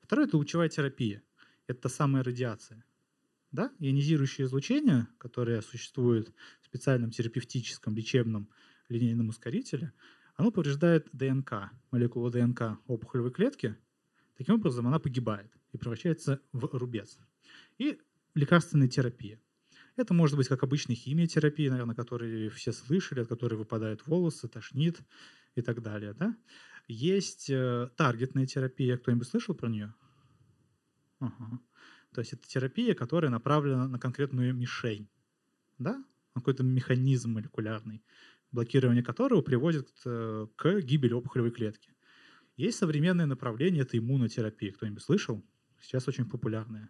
Второе – это лучевая терапия. Это та самая радиация. Да? Ионизирующее излучение, которое существует в специальном терапевтическом лечебном линейном ускорителе – оно повреждает ДНК, молекулу ДНК опухолевой клетки. Таким образом, она погибает и превращается в рубец. И лекарственная терапия. Это может быть как обычная химиотерапия, наверное, которые все слышали, от которой выпадают волосы, тошнит и так далее. Да? Есть э, таргетная терапия. Кто-нибудь слышал про нее? Ага. То есть это терапия, которая направлена на конкретную мишень, да? на какой-то механизм молекулярный блокирование которого приводит э, к гибели опухолевой клетки. Есть современное направление, это иммунотерапия. Кто-нибудь слышал? Сейчас очень популярная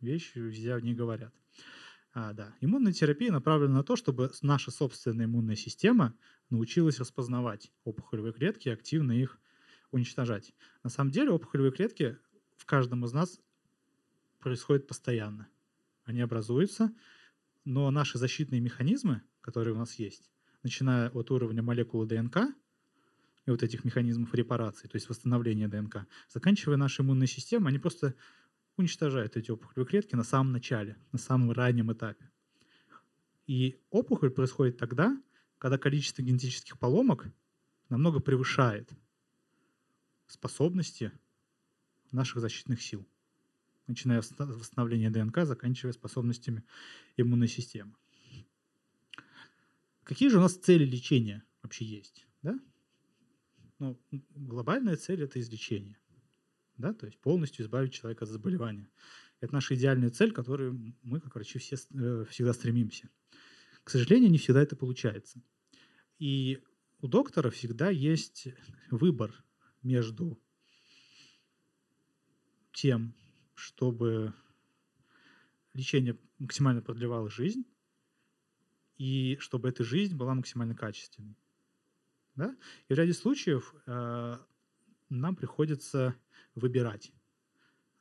вещь, везде о ней говорят. А, да. Иммунная терапия направлена на то, чтобы наша собственная иммунная система научилась распознавать опухолевые клетки и активно их уничтожать. На самом деле опухолевые клетки в каждом из нас происходят постоянно. Они образуются, но наши защитные механизмы, которые у нас есть, начиная от уровня молекулы ДНК и вот этих механизмов репарации, то есть восстановления ДНК, заканчивая нашей иммунной системой, они просто уничтожают эти опухолевые клетки на самом начале, на самом раннем этапе. И опухоль происходит тогда, когда количество генетических поломок намного превышает способности наших защитных сил, начиная с восстановления ДНК, заканчивая способностями иммунной системы. Какие же у нас цели лечения вообще есть? Да? Ну, глобальная цель – это излечение. Да? То есть полностью избавить человека от заболевания. Это наша идеальная цель, к которой мы, как врачи, все, э, всегда стремимся. К сожалению, не всегда это получается. И у доктора всегда есть выбор между тем, чтобы лечение максимально продлевало жизнь, и чтобы эта жизнь была максимально качественной. Да? И в ряде случаев э, нам приходится выбирать,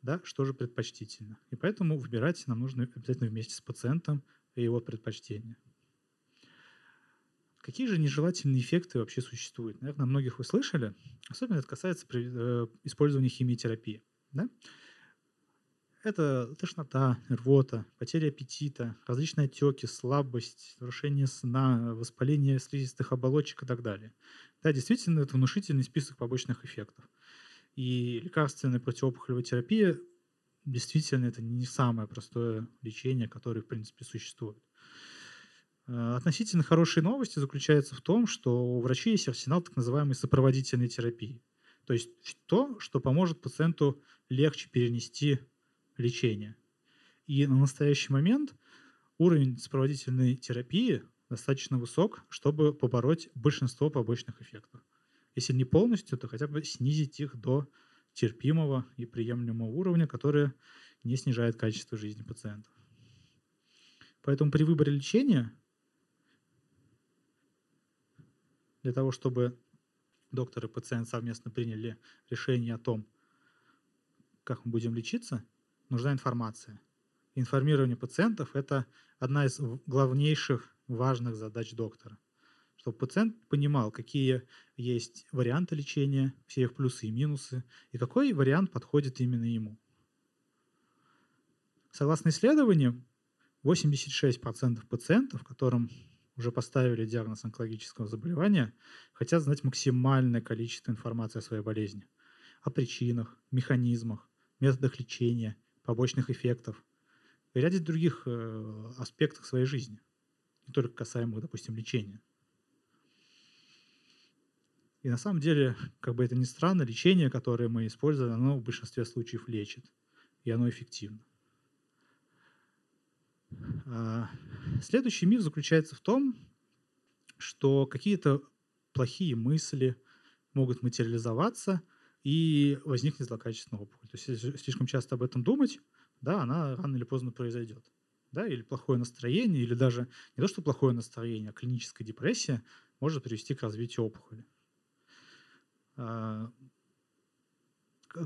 да, что же предпочтительно. И поэтому выбирать нам нужно обязательно вместе с пациентом и его предпочтения. Какие же нежелательные эффекты вообще существуют? Наверное, многих вы слышали. Особенно это касается э, использования химиотерапии. Да? Это тошнота, рвота, потеря аппетита, различные отеки, слабость, нарушение сна, воспаление слизистых оболочек и так далее. Да, действительно, это внушительный список побочных эффектов. И лекарственная противоопухолевая терапия действительно это не самое простое лечение, которое, в принципе, существует. Э, относительно хорошие новости заключаются в том, что у врачей есть арсенал так называемой сопроводительной терапии. То есть то, что поможет пациенту легче перенести лечение. И на настоящий момент уровень сопроводительной терапии достаточно высок, чтобы побороть большинство побочных эффектов. Если не полностью, то хотя бы снизить их до терпимого и приемлемого уровня, который не снижает качество жизни пациентов. Поэтому при выборе лечения для того, чтобы доктор и пациент совместно приняли решение о том, как мы будем лечиться, нужна информация. Информирование пациентов – это одна из главнейших важных задач доктора. Чтобы пациент понимал, какие есть варианты лечения, все их плюсы и минусы, и какой вариант подходит именно ему. Согласно исследованиям, 86% пациентов, которым уже поставили диагноз онкологического заболевания, хотят знать максимальное количество информации о своей болезни, о причинах, механизмах, методах лечения, побочных эффектов и ряде других э, аспектах своей жизни, не только касаемых, допустим, лечения. И на самом деле, как бы это ни странно, лечение, которое мы используем, оно в большинстве случаев лечит, и оно эффективно. А, следующий миф заключается в том, что какие-то плохие мысли могут материализоваться и возникнет злокачественная опухоль. То есть слишком часто об этом думать, да, она рано или поздно произойдет. Да, или плохое настроение, или даже не то, что плохое настроение, а клиническая депрессия может привести к развитию опухоли. А,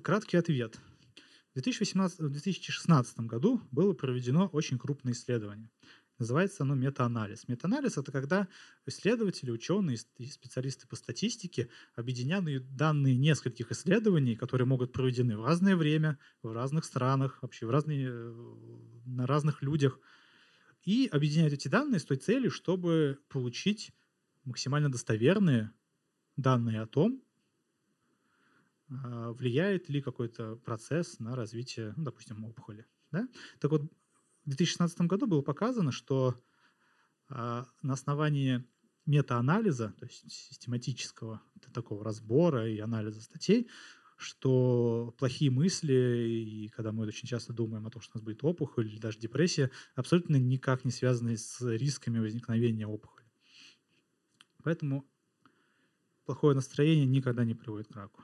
краткий ответ. В 2016 году было проведено очень крупное исследование. Называется оно метаанализ. Метаанализ — это когда исследователи, ученые и специалисты по статистике объединяют данные нескольких исследований, которые могут проведены в разное время, в разных странах, вообще в разные, на разных людях, и объединяют эти данные с той целью, чтобы получить максимально достоверные данные о том, а, влияет ли какой-то процесс на развитие, ну, допустим, опухоли. Да? Так вот, в 2016 году было показано, что а, на основании метаанализа, то есть систематического такого разбора и анализа статей, что плохие мысли, и когда мы очень часто думаем о том, что у нас будет опухоль или даже депрессия, абсолютно никак не связаны с рисками возникновения опухоли. Поэтому плохое настроение никогда не приводит к раку.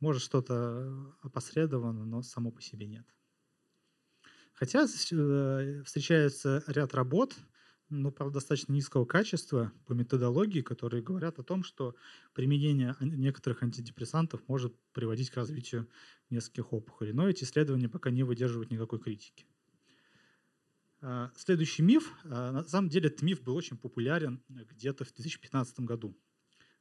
Может что-то опосредованно, но само по себе нет. Хотя э, встречается ряд работ, ну, правда, достаточно низкого качества по методологии, которые говорят о том, что применение некоторых антидепрессантов может приводить к развитию нескольких опухолей. Но эти исследования пока не выдерживают никакой критики. А, следующий миф. А, на самом деле этот миф был очень популярен где-то в 2015 году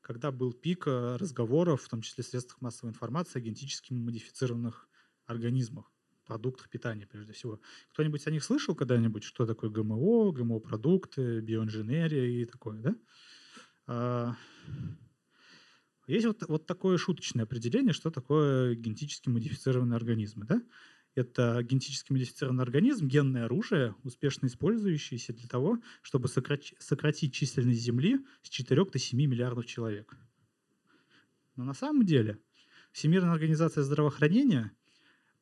когда был пик э, разговоров, в том числе в средствах массовой информации, о генетически модифицированных организмах, продуктах питания прежде всего. Кто-нибудь о них слышал когда-нибудь, что такое ГМО, ГМО-продукты, биоинженерия и такое, да? А, есть вот, вот такое шуточное определение, что такое генетически модифицированные организмы. Да? Это генетически модифицированный организм, генное оружие, успешно использующееся для того, чтобы сократить, сократить численность Земли с 4 до 7 миллиардов человек. Но на самом деле Всемирная организация здравоохранения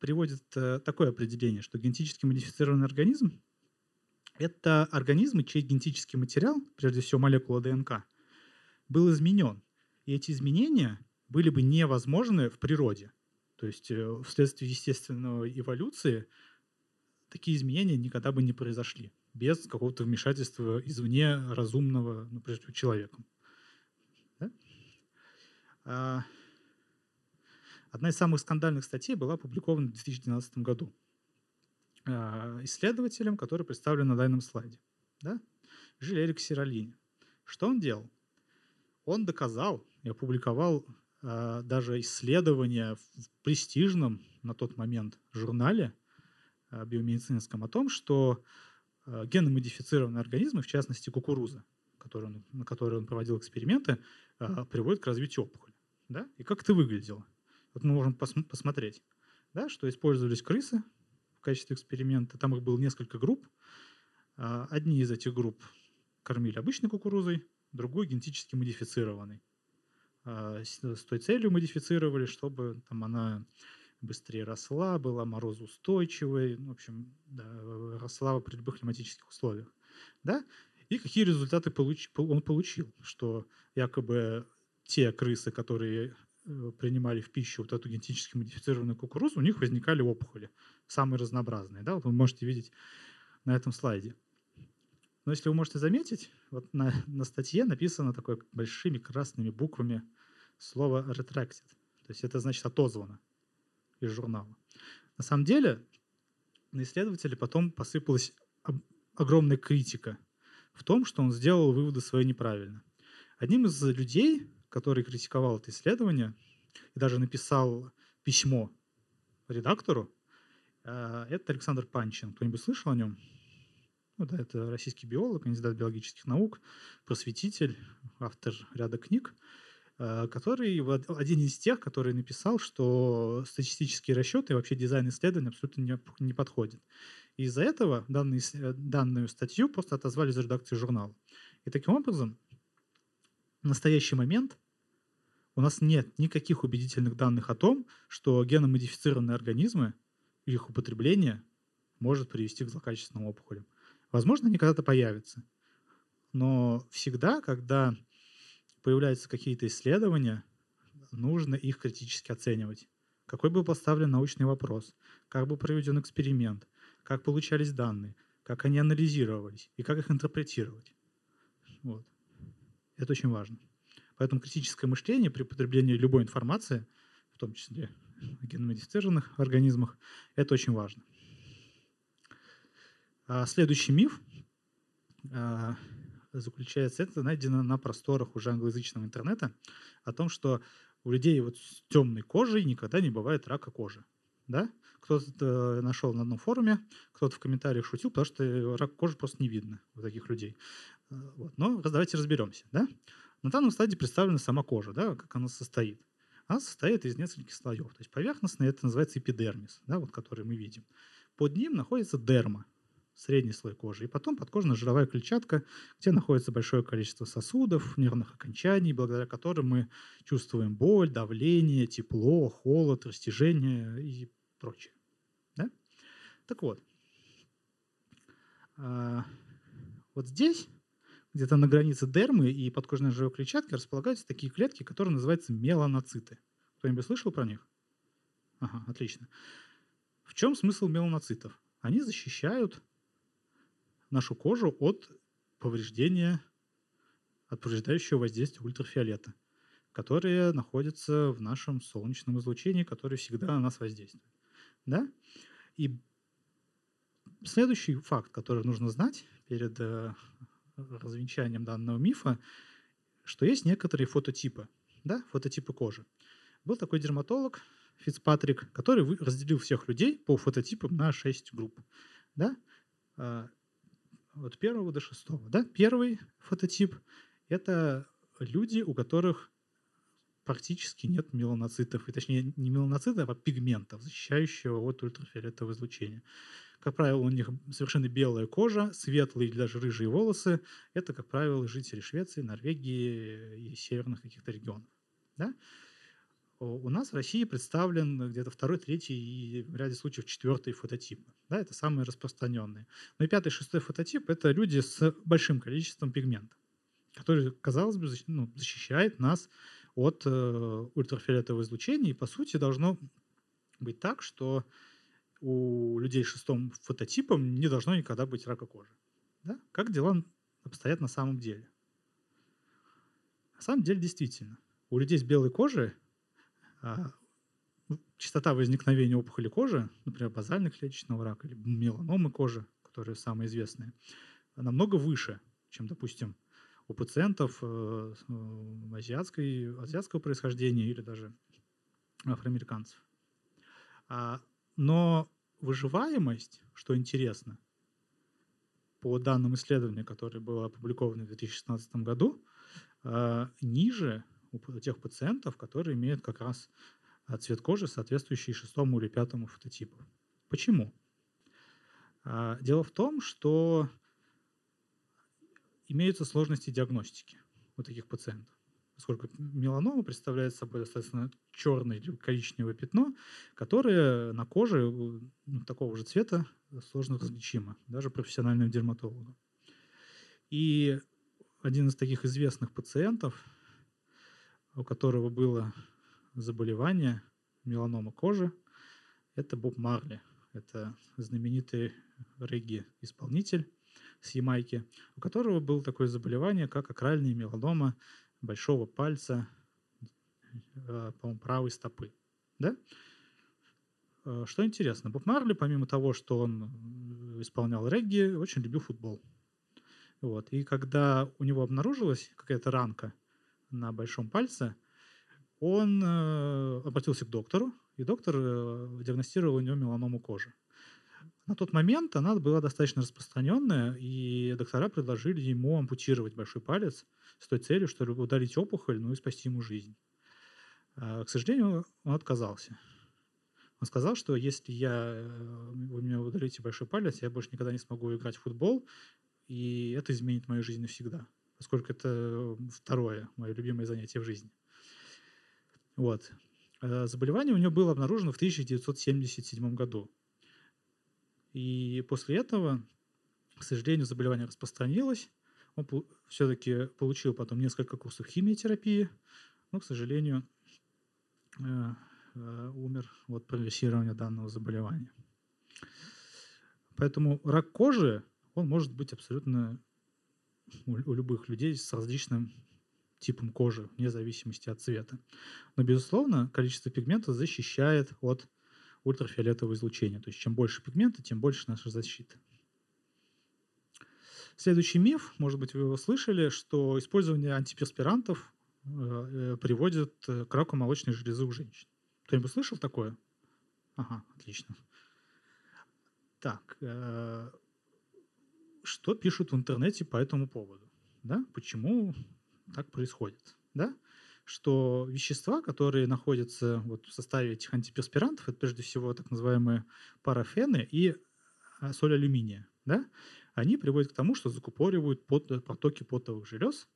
приводит э, такое определение, что генетически модифицированный организм – это организмы, чей генетический материал, прежде всего молекула ДНК, был изменен. И эти изменения были бы невозможны в природе – то есть э, вследствие естественной эволюции такие изменения никогда бы не произошли без какого-то вмешательства извне разумного, ну, прежде всего, человеком. Да? Одна из самых скандальных статей была опубликована в 2012 году а, исследователем, который представлен на данном слайде. Да? Жиль Эрик Сиролини. Что он делал? Он доказал и опубликовал а, даже исследования в престижном на тот момент журнале а, биомедицинском о том, что а, генно-модифицированные организмы, в частности кукуруза, который он, на которой он проводил эксперименты, приводят к развитию опухоли. Да? И как это выглядело? Вот мы можем пос посмотреть, да, что использовались крысы в качестве эксперимента. Там их было несколько групп. А, одни из этих групп кормили обычной кукурузой, другую генетически модифицированной. А, с той целью модифицировали, чтобы там она быстрее росла, была морозоустойчивой, ну, в общем, да, росла при любых климатических условиях. Да? И какие результаты получ, он получил? Что якобы те крысы, которые принимали в пищу вот эту генетически модифицированную кукурузу, у них возникали опухоли, самые разнообразные. Да? Вот вы можете видеть на этом слайде. Но если вы можете заметить, вот на, на статье написано такой большими красными буквами слово retracted. То есть это значит отозвано из журнала. На самом деле на исследователя потом посыпалась огромная критика в том, что он сделал выводы свои неправильно. Одним из людей, который критиковал это исследование и даже написал письмо редактору, э, это Александр Панчин. Кто-нибудь слышал о нем? Ну, да, это российский биолог, кандидат биологических наук, просветитель, автор ряда книг. Э, который один из тех, который написал, что статистические расчеты и вообще дизайн исследования абсолютно не, не подходит. Из-за этого данный, данную статью просто отозвали из редакции журнала. И таким образом, в настоящий момент у нас нет никаких убедительных данных о том, что геномодифицированные организмы их употребление может привести к злокачественным опухолям. Возможно, они когда-то появятся. Но всегда, когда появляются какие-то исследования, нужно их критически оценивать. Какой был поставлен научный вопрос, как был проведен эксперимент, как получались данные, как они анализировались и как их интерпретировать. Вот. Это очень важно. Поэтому критическое мышление при потреблении любой информации, в том числе о геномодифицированных организмах, это очень важно. А следующий миф а, заключается, это найдено на просторах уже англоязычного интернета, о том, что у людей вот с темной кожей никогда не бывает рака кожи. Да? Кто-то нашел на одном форуме, кто-то в комментариях шутил, потому что рак кожи просто не видно у таких людей. Э, вот. Но давайте разберемся. Да? На данном стадии представлена сама кожа, да, как она состоит. Она состоит из нескольких слоев. То есть поверхностный это называется эпидермис, да, вот, который мы видим. Под ним находится дерма, средний слой кожи, и потом подкожно-жировая клетчатка, где находится большое количество сосудов, нервных окончаний, благодаря которым мы чувствуем боль, давление, тепло, холод, растяжение и прочее. Да? Так вот, а, вот здесь, где-то на границе дермы и подкожно-жировой клетчатки располагаются такие клетки, которые называются меланоциты. Кто-нибудь слышал про них? Ага, отлично. В чем смысл меланоцитов? Они защищают нашу кожу от повреждения, от повреждающего воздействия ультрафиолета, которые находятся в нашем солнечном излучении, которое всегда на нас воздействует. Да? И следующий факт, который нужно знать перед э, развенчанием данного мифа, что есть некоторые фототипы, да, фототипы кожи. Был такой дерматолог Фицпатрик, который разделил всех людей по фототипам на 6 групп. Да? А, от первого до шестого. Да? Первый фототип – это люди, у которых практически нет меланоцитов, и точнее не меланоцитов, а пигментов, защищающего от ультрафиолетового излучения. Как правило, у них совершенно белая кожа, светлые или даже рыжие волосы. Это, как правило, жители Швеции, Норвегии и северных каких-то регионов. Да? у нас в России представлен где-то второй, третий и в ряде случаев четвертый фототип. Да, это самые распространенные. Но и пятый, шестой фототип – это люди с большим количеством пигмента, который, казалось бы, ну, защищает нас от э, ультрафиолетового излучения. И, по сути, должно быть так, что у людей с шестым фототипом не должно никогда быть рака кожи. Да? Как дела обстоят на самом деле? На самом деле, действительно, у людей с белой кожей а, ну, частота возникновения опухоли кожи, например, базально-клеточного рака или меланомы кожи, которые самые известные, намного выше, чем, допустим, у пациентов э, э, азиатской, азиатского происхождения или даже афроамериканцев. А, но выживаемость, что интересно, по данным исследования, которое было опубликовано в 2016 году, а, ниже у тех пациентов, которые имеют как раз а, цвет кожи, соответствующий шестому или пятому фототипу. Почему? А, дело в том, что имеются сложности диагностики у таких пациентов поскольку меланома представляет собой достаточно черное или коричневое пятно, которое на коже э, ну, такого же цвета сложно различимо, даже профессиональным дерматологам. И один из таких известных пациентов, у которого было заболевание меланома кожи, это Боб Марли. Это знаменитый регги-исполнитель с Ямайки, у которого было такое заболевание, как акральная меланома большого пальца, э, правой стопы. Да? Э, что интересно, Боб Марли, помимо того, что он э, исполнял регги, очень любил футбол. Вот. И когда у него обнаружилась какая-то ранка на большом пальце, он обратился к доктору, и доктор диагностировал у него меланому кожи. На тот момент она была достаточно распространенная, и доктора предложили ему ампутировать большой палец с той целью, чтобы удалить опухоль, ну и спасти ему жизнь. А, к сожалению, он отказался. Он сказал, что если я, э, вы мне удалите большой палец, я больше никогда не смогу играть в футбол, и это изменит мою жизнь навсегда, поскольку это второе мое любимое занятие в жизни. Вот. А, заболевание у него было обнаружено в 1977 году. И после этого, к сожалению, заболевание распространилось. Он все-таки получил потом несколько курсов химиотерапии, но, к сожалению, э, э, умер от прогрессирования данного заболевания. Поэтому рак кожи, он может быть абсолютно у, у любых людей с различным типом кожи, вне зависимости от цвета. Но, безусловно, количество пигмента защищает от ультрафиолетового излучения. То есть чем больше пигмента, тем больше наша защита. Следующий миф, может быть, вы его слышали, что использование антиперспирантов э, э, приводит к раку молочной железы у женщин. Кто-нибудь слышал такое? Ага, отлично. Так, э, что пишут в интернете по этому поводу? Да? Почему так происходит? Да? Что вещества, которые находятся вот в составе этих антиперспирантов, это прежде всего так называемые парафены и а, соль алюминия, да, они приводят к тому, что закупоривают пот, потоки потовых желез,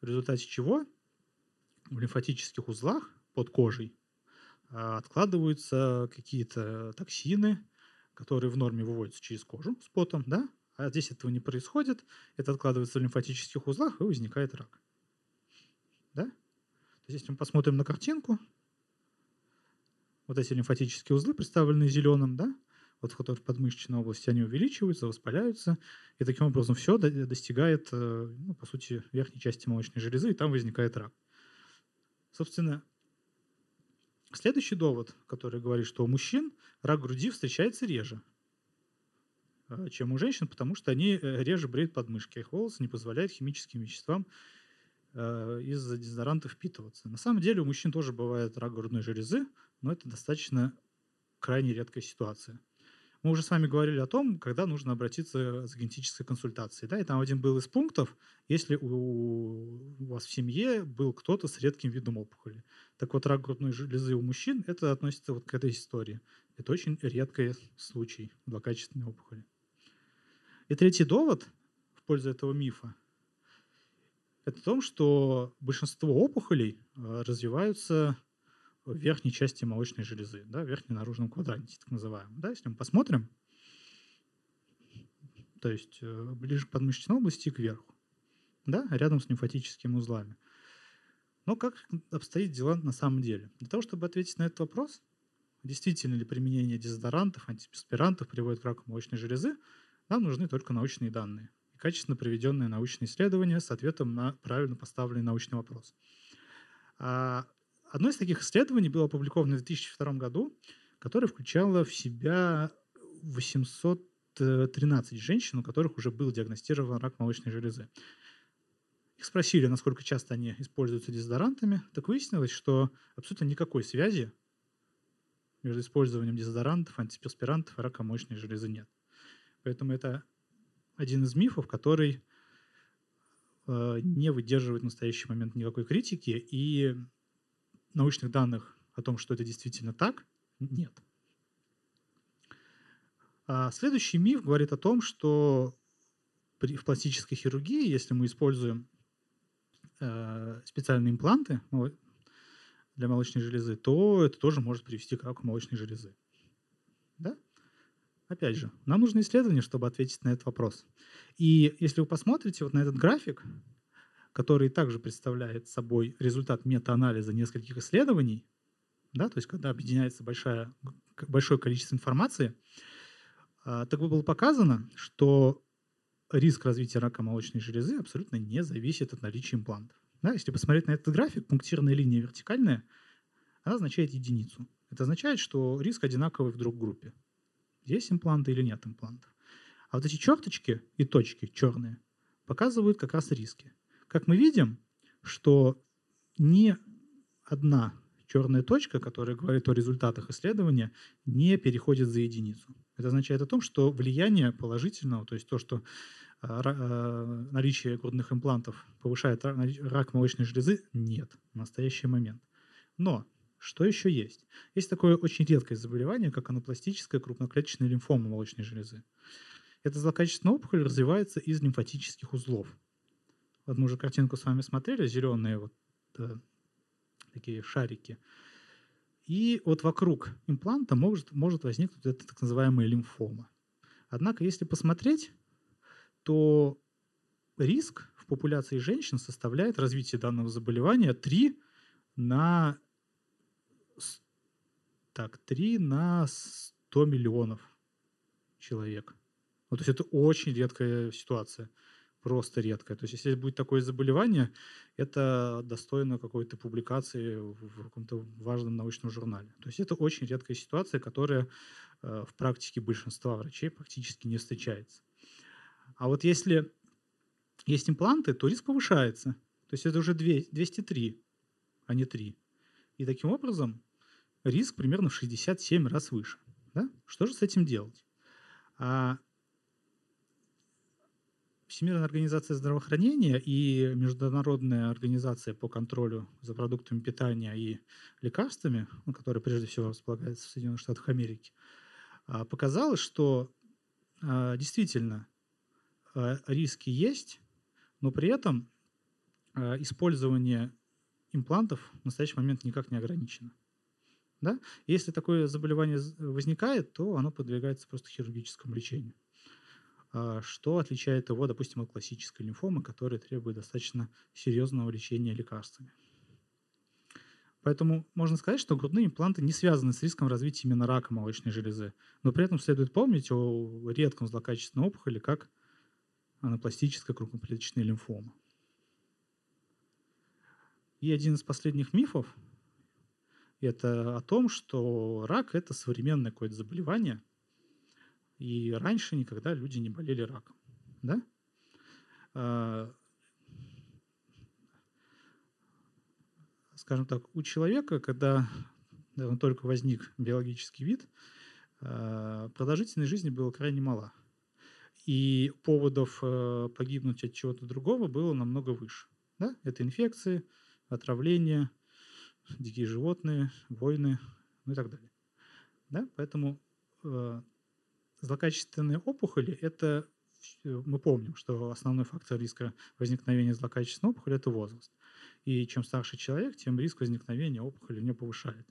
в результате чего в лимфатических узлах под кожей а, откладываются какие-то токсины, которые в норме выводятся через кожу с потом, да, а здесь этого не происходит, это откладывается в лимфатических узлах и возникает рак. Да? То есть, если мы посмотрим на картинку, вот эти лимфатические узлы, представленные зеленым, да, вот в подмышечной области, они увеличиваются, воспаляются, и таким образом все достигает, э, ну, по сути, верхней части молочной железы, и там возникает рак. Собственно, следующий довод, который говорит, что у мужчин рак груди встречается реже, э, чем у женщин, потому что они э, реже бреют подмышки, их волосы не позволяют химическим веществам из-за дезодоранта впитываться. На самом деле у мужчин тоже бывает рак грудной железы, но это достаточно крайне редкая ситуация. Мы уже с вами говорили о том, когда нужно обратиться за генетической консультацией. Да? И там один был из пунктов, если у, у вас в семье был кто-то с редким видом опухоли. Так вот, рак грудной железы у мужчин, это относится вот к этой истории. Это очень редкий случай злокачественной опухоли. И третий довод в пользу этого мифа – это в том, что большинство опухолей э, развиваются в верхней части молочной железы, да, в верхнем наружном квадранте, так называемом. Да, если мы посмотрим, то есть э, ближе к подмышечной области и кверху, да, рядом с лимфатическими узлами. Но как обстоит дела на самом деле? Для того, чтобы ответить на этот вопрос, действительно ли применение дезодорантов, антиперспирантов приводит к раку молочной железы, нам нужны только научные данные качественно проведенное научное исследование с ответом на правильно поставленный научный вопрос. А, одно из таких исследований было опубликовано в 2002 году, которое включало в себя 813 женщин, у которых уже был диагностирован рак молочной железы. Их спросили, насколько часто они используются дезодорантами. Так выяснилось, что абсолютно никакой связи между использованием дезодорантов, антиперспирантов и рака молочной железы нет. Поэтому это один из мифов, который э, не выдерживает в настоящий момент никакой критики, и научных данных о том, что это действительно так, нет. А следующий миф говорит о том, что в пластической хирургии, если мы используем э, специальные импланты для молочной железы, то это тоже может привести к раку молочной железы. Опять же, нам нужно исследование, чтобы ответить на этот вопрос. И если вы посмотрите вот на этот график, который также представляет собой результат метаанализа нескольких исследований, да, то есть когда объединяется большая, большое количество информации, а, так было показано, что риск развития рака молочной железы абсолютно не зависит от наличия имплантов. Да, если посмотреть на этот график, пунктирная линия вертикальная, она означает единицу. Это означает, что риск одинаковый в друг группе. Есть импланты или нет имплантов. А вот эти черточки и точки черные показывают как раз риски. Как мы видим, что ни одна черная точка, которая говорит о результатах исследования, не переходит за единицу. Это означает о том, что влияние положительного, то есть то, что а, а, наличие грудных имплантов повышает рак молочной железы, нет в настоящий момент. Но что еще есть? Есть такое очень редкое заболевание, как анапластическая крупноклеточная лимфома молочной железы. Эта злокачественная опухоль развивается из лимфатических узлов. Вот мы уже картинку с вами смотрели, зеленые вот э, такие шарики. И вот вокруг импланта может, может возникнуть эта так называемая лимфома. Однако, если посмотреть, то риск в популяции женщин составляет развитие данного заболевания 3 на, так, 3 на 100 миллионов человек. Ну, то есть это очень редкая ситуация просто редкое. То есть если будет такое заболевание, это достойно какой-то публикации в каком-то важном научном журнале. То есть это очень редкая ситуация, которая э, в практике большинства врачей практически не встречается. А вот если есть импланты, то риск повышается. То есть это уже 203, а не 3. И таким образом риск примерно в 67 раз выше. Да? Что же с этим делать? А Всемирная организация здравоохранения и Международная организация по контролю за продуктами питания и лекарствами, ну, которая прежде всего располагается в Соединенных Штатах Америки, а, показала, что а, действительно а, риски есть, но при этом использование имплантов в настоящий момент никак не ограничено. Да? Если такое заболевание возникает, то оно подвигается просто хирургическому лечению. А, что отличает его, допустим, от классической лимфомы, которая требует достаточно серьезного лечения лекарствами. Поэтому можно сказать, что грудные импланты не связаны с риском развития именно рака молочной железы. Но при этом следует помнить о редком злокачественной опухоли, как анапластическая крупноклеточная лимфома. И один из последних мифов – это о том, что рак – это современное какое-то заболевание – и раньше никогда люди не болели раком. Да? А, скажем так, у человека, когда он только возник биологический вид, а, продолжительность жизни была крайне мала. И поводов э, погибнуть от чего-то другого было намного выше. Да? Это инфекции, отравления, дикие животные, войны ну и так далее. Да? Поэтому э, Злокачественные опухоли – это мы помним, что основной фактор риска возникновения злокачественной опухоли – это возраст. И чем старше человек, тем риск возникновения опухоли не повышает.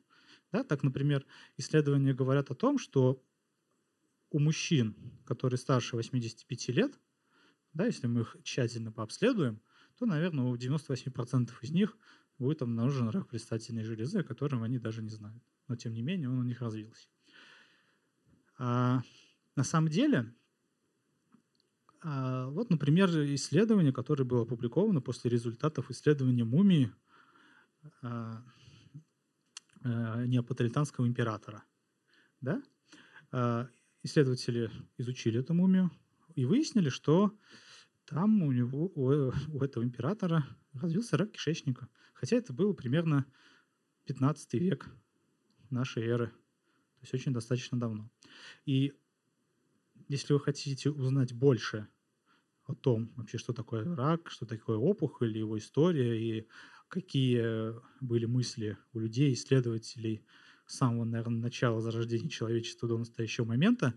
Да? Так, например, исследования говорят о том, что у мужчин, которые старше 85 лет, да, если мы их тщательно пообследуем, то, наверное, у 98% из них будет обнаружен рак предстательной железы, о котором они даже не знают. Но, тем не менее, он у них развился. А на самом деле, а, вот, например, исследование, которое было опубликовано после результатов исследования мумии а, а, неаполитанского императора. Да? Исследователи изучили эту мумию и выяснили, что там у него, у этого императора развился рак кишечника. Хотя это было примерно 15 век нашей эры. То есть очень достаточно давно. И если вы хотите узнать больше о том, вообще, что такое рак, что такое опухоль, его история и какие были мысли у людей, исследователей самого, наверное, начала зарождения человечества до настоящего момента,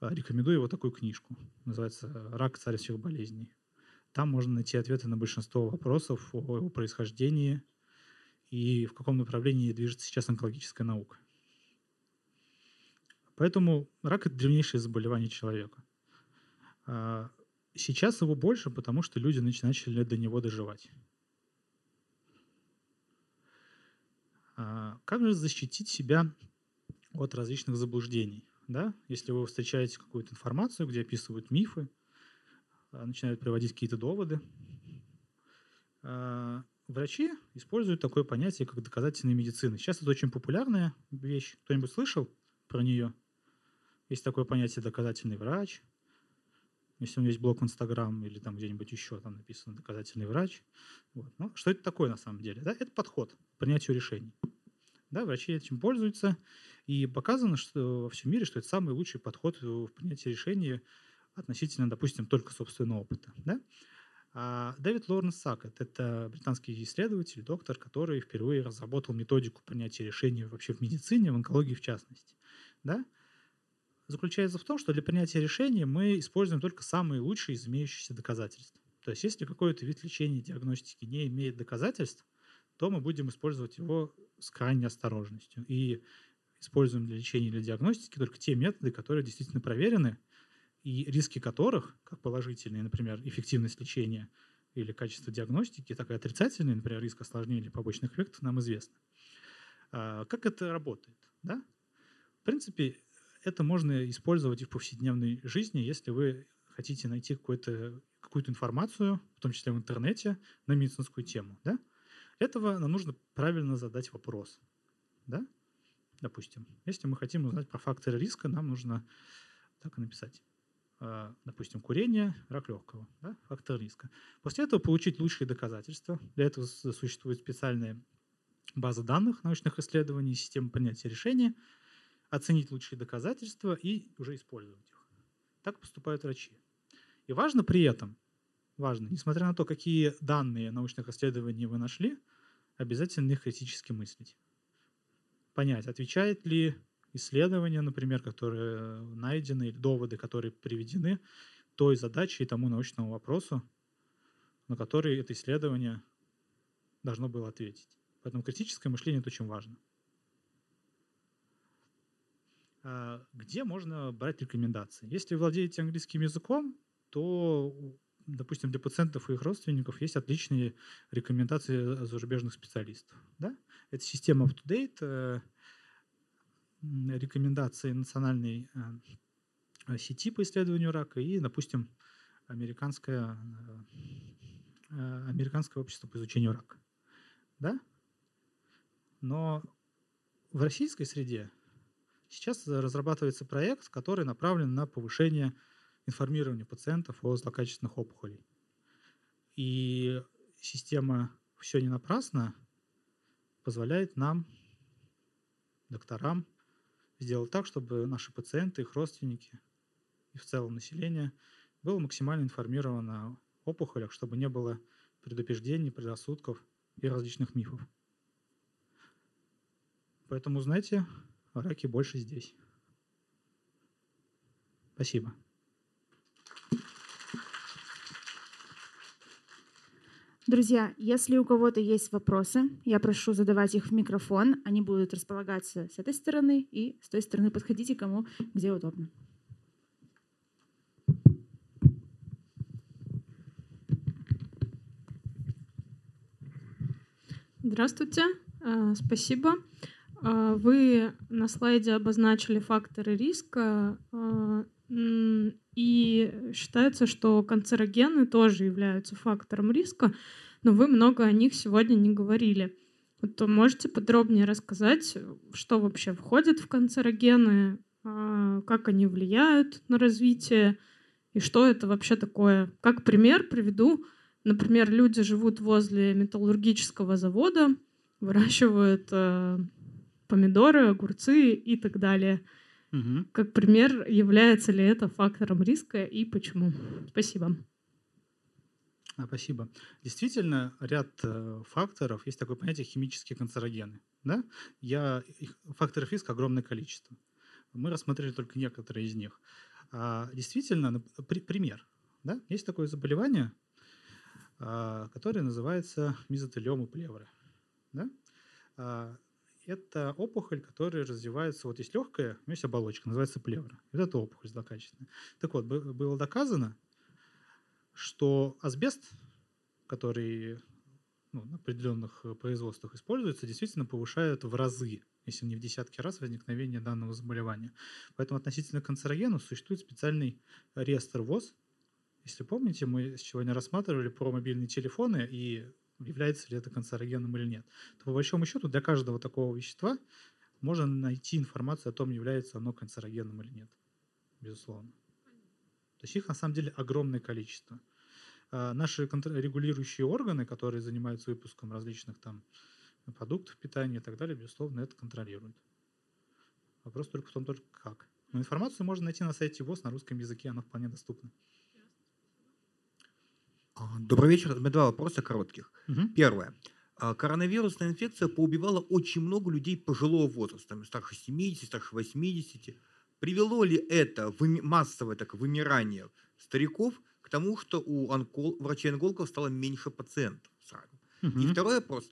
рекомендую его такую книжку. Называется «Рак. Царь всех болезней». Там можно найти ответы на большинство вопросов о его происхождении и в каком направлении движется сейчас онкологическая наука. Поэтому рак – это древнейшее заболевание человека. А, сейчас его больше, потому что люди начали до него доживать. Как же защитить себя от различных заблуждений? Да? Если вы встречаете какую-то информацию, где описывают мифы, а, начинают приводить какие-то доводы, врачи используют такое понятие, как доказательная медицина. Сейчас это очень популярная вещь. Кто-нибудь слышал про нее? Есть такое понятие доказательный врач. Если у меня есть блог в Инстаграм или там где-нибудь еще там написано доказательный врач. Вот. Ну, что это такое на самом деле? Да? Это подход к принятию решений. Да, врачи этим пользуются. И показано что во всем мире, что это самый лучший подход в принятии решений относительно, допустим, только собственного опыта. Да? А Дэвид Лоренс Сакет – это британский исследователь, доктор, который впервые разработал методику принятия решений вообще в медицине, в онкологии в частности. Да? заключается в том, что для принятия решения мы используем только самые лучшие из имеющихся доказательств. То есть если какой-то вид лечения диагностики не имеет доказательств, то мы будем использовать его с крайней осторожностью. И используем для лечения или диагностики только те методы, которые действительно проверены, и риски которых, как положительные, например, эффективность лечения или качество диагностики, так и отрицательные, например, риск осложнений или побочных эффектов, нам известны. А, как это работает? Да? В принципе, это можно использовать и в повседневной жизни, если вы хотите найти какую-то какую информацию, в том числе в интернете, на медицинскую тему. Да? Этого нам нужно правильно задать вопрос. Да? Допустим, если мы хотим узнать про факторы риска, нам нужно так и написать. А, допустим, курение, рак легкого, да? фактор риска. После этого получить лучшие доказательства. Для этого существует специальная база данных научных исследований, система принятия решения – оценить лучшие доказательства и уже использовать их. Так поступают врачи. И важно при этом, важно, несмотря на то, какие данные научных исследований вы нашли, обязательно их критически мыслить. Понять, отвечает ли исследование, например, которые найдены, или доводы, которые приведены, той задаче и тому научному вопросу, на который это исследование должно было ответить. Поэтому критическое мышление – это очень важно. А, где можно брать рекомендации. Если владеете английским языком, то, допустим, для пациентов и их родственников есть отличные рекомендации зарубежных специалистов. Да? Это система UpToDate, э, рекомендации национальной э, сети по исследованию рака и, допустим, американское, э, американское общество по изучению рака. Да? Но в российской среде Сейчас разрабатывается проект, который направлен на повышение информирования пациентов о злокачественных опухолей. И система «Все не напрасно» позволяет нам, докторам, сделать так, чтобы наши пациенты, их родственники и в целом население было максимально информировано о опухолях, чтобы не было предупреждений, предрассудков и различных мифов. Поэтому, знаете, раки больше здесь. Спасибо. Друзья, если у кого-то есть вопросы, я прошу задавать их в микрофон. Они будут располагаться с этой стороны и с той стороны. Подходите кому где удобно. Здравствуйте, э, спасибо. А, вы на слайде обозначили факторы риска, а, и считается, что канцерогены тоже являются фактором риска, но вы много о них сегодня не говорили. Вот можете подробнее рассказать, что вообще входит в канцерогены, а, как они влияют на развитие и что это вообще такое? Как пример приведу. Например, люди живут возле металлургического завода, выращивают помидоры, огурцы и так далее. Угу. Как пример, является ли это фактором риска и почему? Спасибо. А, Спасибо. Действительно, ряд э, факторов, есть такое понятие химические канцерогены. Да? Я, их, факторов риска огромное количество. Мы рассмотрели только некоторые из них. А, действительно, при- пример. Да? Есть такое заболевание, а, которое называется мезотелиома плевры. Да? А, это опухоль, которая развивается, вот есть легкая, у нее есть оболочка, называется плевра. Вот это опухоль злокачественная. Так вот, бы- было доказано, что асбест, который ну, на определенных э, производствах используется, действительно повышает в разы, если не в десятки раз, возникновение данного заболевания. Поэтому относительно канцерогенов существует специальный реестр ВОЗ. Если помните, мы сегодня рассматривали про мобильные телефоны и является ли это канцерогеном или нет. То по большому счету для каждого такого вещества можно найти информацию о том, является оно канцерогеном или нет. Безусловно. То есть их на самом деле огромное количество. А Наши регулирующие органы, которые занимаются выпуском различных там продуктов питания и так далее, безусловно, это контролируют. Вопрос только в том, только как. Но информацию можно найти на сайте ВОЗ на русском языке, она вполне доступна. А, Добрый вечер. У меня два вопроса коротких. Мгм. Первое. А, Коронавирусная инфекция поубивала очень много людей пожилого возраста, старше 70, старше 80. Привело ли это выми- массовое так, вымирание стариков к тому, что у онкол- врачей-онкологов стало меньше пациентов сразу? И Мгм. второй вопрос.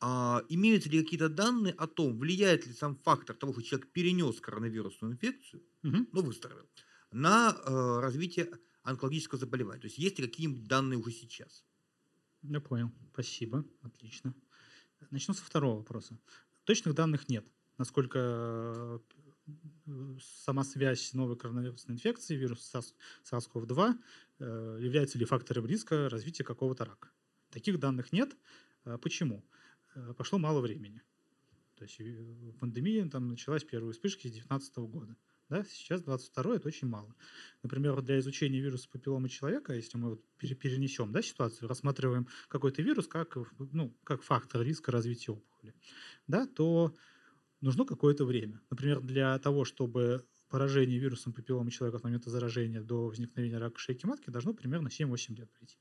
А, имеются ли какие-то данные о том, влияет ли сам фактор того, что человек перенес коронавирусную инфекцию, Мгм. ну, выздоровел, на э, развитие онкологического заболевания? То есть есть ли какие-нибудь данные уже сейчас? Я понял. Спасибо. Отлично. Начну со второго вопроса. Точных данных нет. Насколько э, сама связь новой коронавирусной инфекции, вируса SARS- SARS-CoV-2, э, является ли фактором риска развития какого-то рака. Таких данных нет. А Почему? Э, Пошло мало времени. То есть э, пандемия там началась первые вспышки с 2019 года. Да? Сейчас 22 это очень мало. Например, для изучения вируса папилломы человека, если мы вот пере- перенесем да, ситуацию, рассматриваем какой-то вирус как, ну, как фактор риска развития опухоли, да, то нужно какое-то время. Например, для того, чтобы поражение вирусом папилломы человека от момента заражения до возникновения рака шейки матки должно примерно 7-8 лет пройти.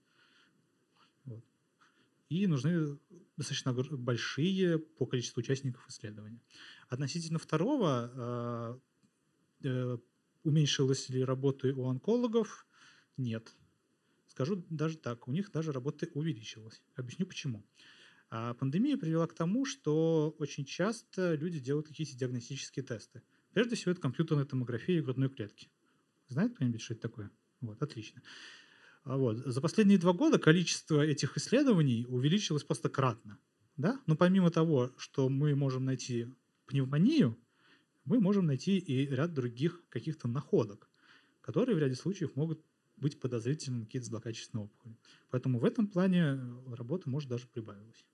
Вот. И нужны достаточно большие по количеству участников исследования. Относительно второго, э, уменьшилась ли работа у онкологов? Нет. Скажу даже так, у них даже работа увеличилась. Объясню почему. А пандемия привела к тому, что очень часто люди делают какие-то диагностические тесты. Прежде всего, это компьютерная томография грудной клетки. Знает кто-нибудь, что это такое? Вот, отлично. А вот. За последние два года количество этих исследований увеличилось просто кратно. Да? Но помимо того, что мы можем найти пневмонию, мы можем найти и ряд других каких-то находок, которые в ряде случаев могут быть подозрительны на какие-то злокачественные опухоли. Поэтому в этом плане э, работа, может, даже прибавилась.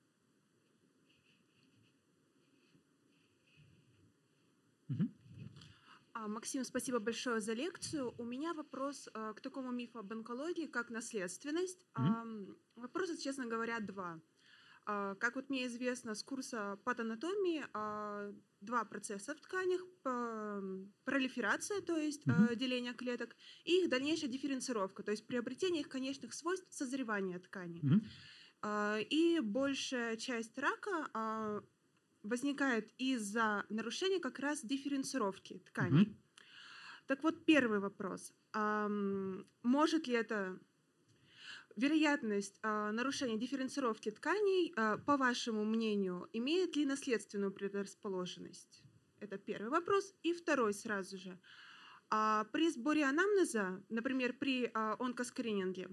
А, Максим, спасибо большое за лекцию. У меня вопрос э, к такому мифу об онкологии, как наследственность. Ам, Вопросы, честно говоря, два. А, Как вот мне известно с курса патанатомии, а, два процесса в тканях. Пролиферация, то есть э, деление клеток, и их дальнейшая дифференцировка, то есть приобретение их конечных свойств созревания тканей. Мгм. А, И большая часть рака возникает из-за нарушения как раз дифференцировки тканей. Мгм. Так вот, первый вопрос. Может ли это вероятность а, нарушения дифференцировки тканей, а, по вашему мнению, имеет ли наследственную предрасположенность? Это первый вопрос. И второй сразу же. А, При сборе анамнеза, например, при а, онкоскрининге,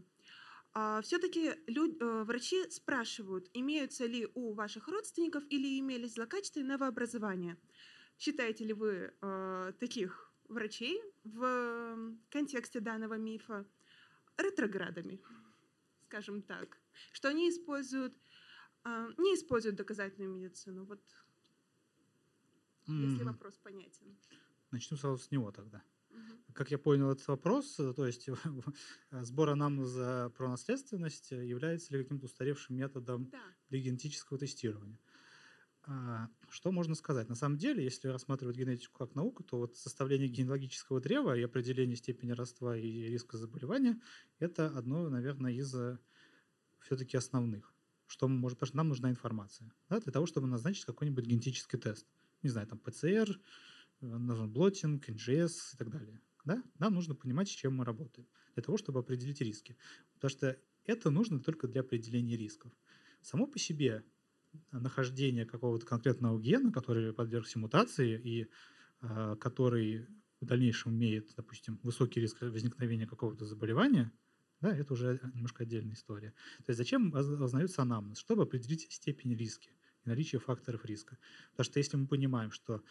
все-таки врачи спрашивают, имеются ли у ваших родственников или имелись злокачественные новообразования. Считаете ли вы э, таких врачей в контексте данного мифа ретроградами, скажем так, что они используют, э, не используют доказательную медицину? Вот, если Мгм. вопрос понятен. Начну сразу с него тогда. Мгм. Как я понял этот вопрос, э, то есть сбор анамнеза про наследственность является ли каким-то устаревшим методом Да. для генетического тестирования? А, Что можно сказать? На самом деле, если рассматривать генетику как науку, то вот составление генеалогического древа и определение степени родства и риска заболевания – это одно, наверное, из э, все-таки основных. Что мы можем, потому что нам нужна информация да, для того, чтобы назначить какой-нибудь генетический тест. Не знаю, там ПЦР, э, нужен блотинг, NGS и так далее. Да? Нам нужно понимать, с чем мы работаем, для того, чтобы определить риски. Потому что это нужно только для определения рисков. Само по себе нахождение какого-то конкретного гена, который подвергся мутации и э, который в дальнейшем имеет, допустим, высокий риск возникновения какого-то заболевания, да, это уже немножко отдельная история. То есть зачем узнается анамнез? Чтобы определить степень риска и наличие факторов риска. Потому что если мы понимаем, что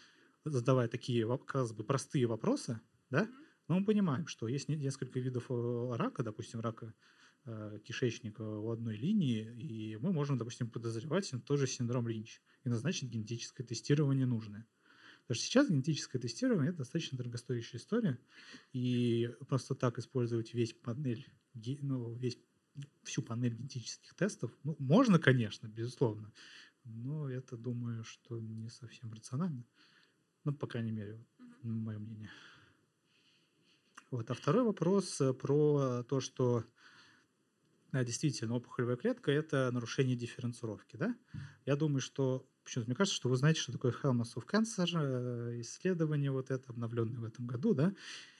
задавая такие, казалось бы, простые вопросы, да, но мы понимаем, что есть несколько видов э, рака, допустим, рака кишечника у одной линии, и мы можем, допустим, подозревать тоже синдром Линч и назначить генетическое тестирование нужное. Потому что сейчас генетическое тестирование – это достаточно дорогостоящая история, и просто так использовать весь панель, ну, весь, всю панель генетических тестов, ну, можно, конечно, безусловно, но это, думаю, что не совсем рационально. Ну, по крайней мере, мое мнение. Вот. А второй вопрос э, про то, что да, действительно опухолевая клетка – это нарушение дифференцировки. Да? Я думаю, что Почему-то мне кажется, что вы знаете, что такое Helmets of Cancer, э, исследование вот это, обновленное в этом году, да,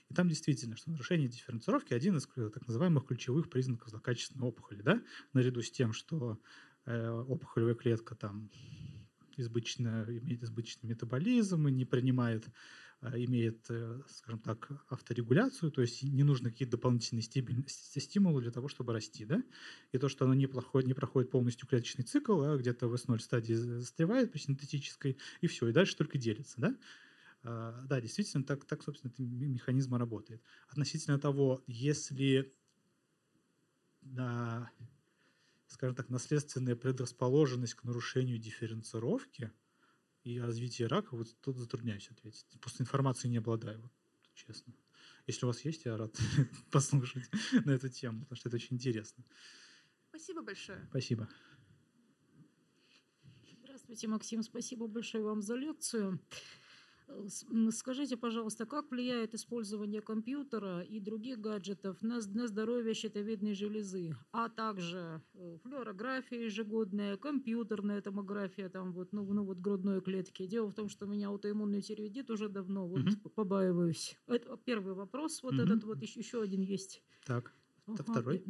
и там действительно, что нарушение дифференцировки один из так называемых ключевых признаков злокачественной опухоли, да, наряду с тем, что э, опухолевая клетка там избыточно, имеет избыточный метаболизм и не принимает имеет, э, скажем так, авторегуляцию, то есть не нужны какие-то дополнительные стимулы для того, чтобы расти. Да? И то, что оно не проходит, не проходит полностью клеточный цикл, а где-то в S0 стадии застревает при синтетической, и все, и дальше только делится. Да? А, да, действительно, так, так, собственно, этот механизм работает. Относительно того, если, да, скажем так, наследственная предрасположенность к нарушению дифференцировки – и развитие рака, вот тут затрудняюсь ответить. Просто информации не обладаю, вот, честно. Если у вас есть, я рад послушать на эту тему, потому что это очень интересно. Спасибо большое. Спасибо. Здравствуйте, Максим. Спасибо большое вам за лекцию. Скажите, пожалуйста, как влияет использование компьютера и других гаджетов на, на здоровье щитовидной железы, а также э, флюорография ежегодная, компьютерная томография, там вот, ну, ну вот грудной клетки. Дело в том, что у меня аутоиммунный тиреоидит уже давно, вот угу. побаиваюсь. Это первый вопрос, вот угу. этот вот еще, еще один есть. Так, ага. второй.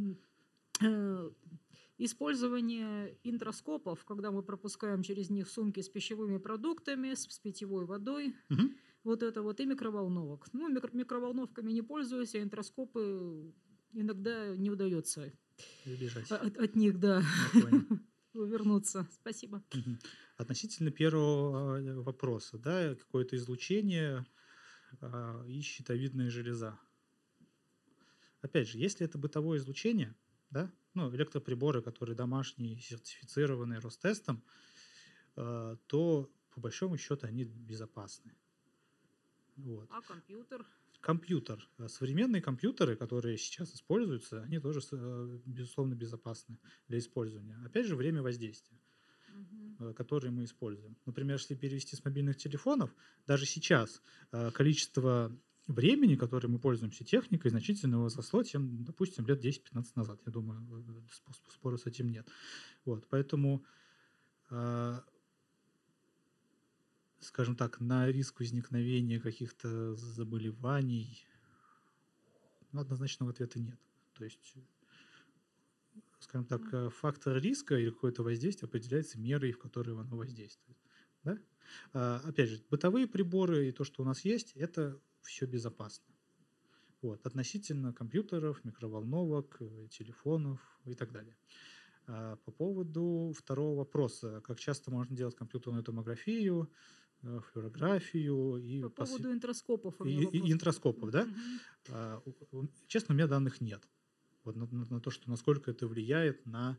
Использование интроскопов, когда мы пропускаем через них сумки с пищевыми продуктами, с, с питьевой водой, угу. вот это вот, и микроволновок. Ну, микро микроволновками не пользуюсь, а интроскопы иногда не удается от, от них, да, увернуться. Спасибо. Угу. Относительно первого э, вопроса, да, какое-то излучение э, и щитовидная железа. Опять же, если это бытовое излучение, да, ну, электроприборы, которые домашние, сертифицированные Ростестом, э, то по большому счету они безопасны. Вот. А компьютер? Компьютер. Э, современные компьютеры, которые сейчас используются, они тоже, э, безусловно, безопасны для использования. Опять же, время воздействия которые мы используем. Например, если перевести с мобильных телефонов, даже сейчас количество времени, которое мы пользуемся техникой, значительно возросло, чем, допустим, лет 10-15 назад. Я думаю, спора с этим нет. Вот, поэтому, э, скажем так, на риск возникновения каких-то заболеваний ну, однозначного ответа нет. То есть, скажем так, фактор риска или какое-то воздействие определяется мерой, в которой оно воздействует. Да? А, опять же, бытовые приборы и то, что у нас есть, это все безопасно. Вот, относительно компьютеров, микроволновок, э, телефонов и так далее. А по поводу второго вопроса, как часто можно делать компьютерную томографию, э, флюорографию и по пос... поводу интроскопов. И, и интроскопов, да? Угу. Честно, у меня данных нет. Вот на, на, на то, что насколько это влияет на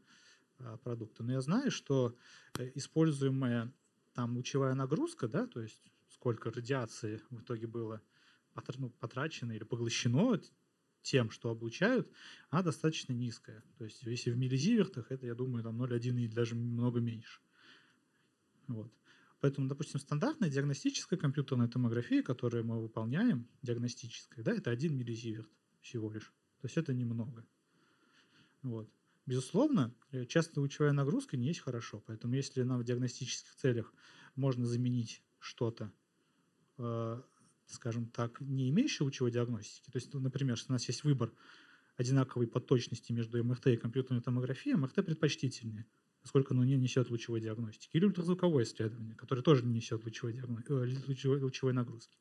а, продукты. Но я знаю, что э, используемая там лучевая нагрузка, да, то есть сколько радиации в итоге было потрачено или поглощено тем, что облучают, она достаточно низкая. То есть если в миллизивертах, это, я думаю, там 0,1 и даже много меньше. Вот. Поэтому, допустим, стандартная диагностическая компьютерная томография, которую мы выполняем, диагностическая, да, это 1 миллизиверт всего лишь. То есть это немного. Вот. Безусловно, э, часто лучевая нагрузка не есть хорошо. Поэтому если нам в диагностических целях можно заменить что-то, э, скажем так, не имеющее лучевой диагностики, то есть, ну, например, что у нас есть выбор одинаковой по точности между МРТ и компьютерной томографией, МРТ предпочтительнее, поскольку оно не несет лучевой диагностики. Или ультразвуковое исследование, которое тоже не несет лучевой, диагно... э, лучевой, лучевой нагрузки.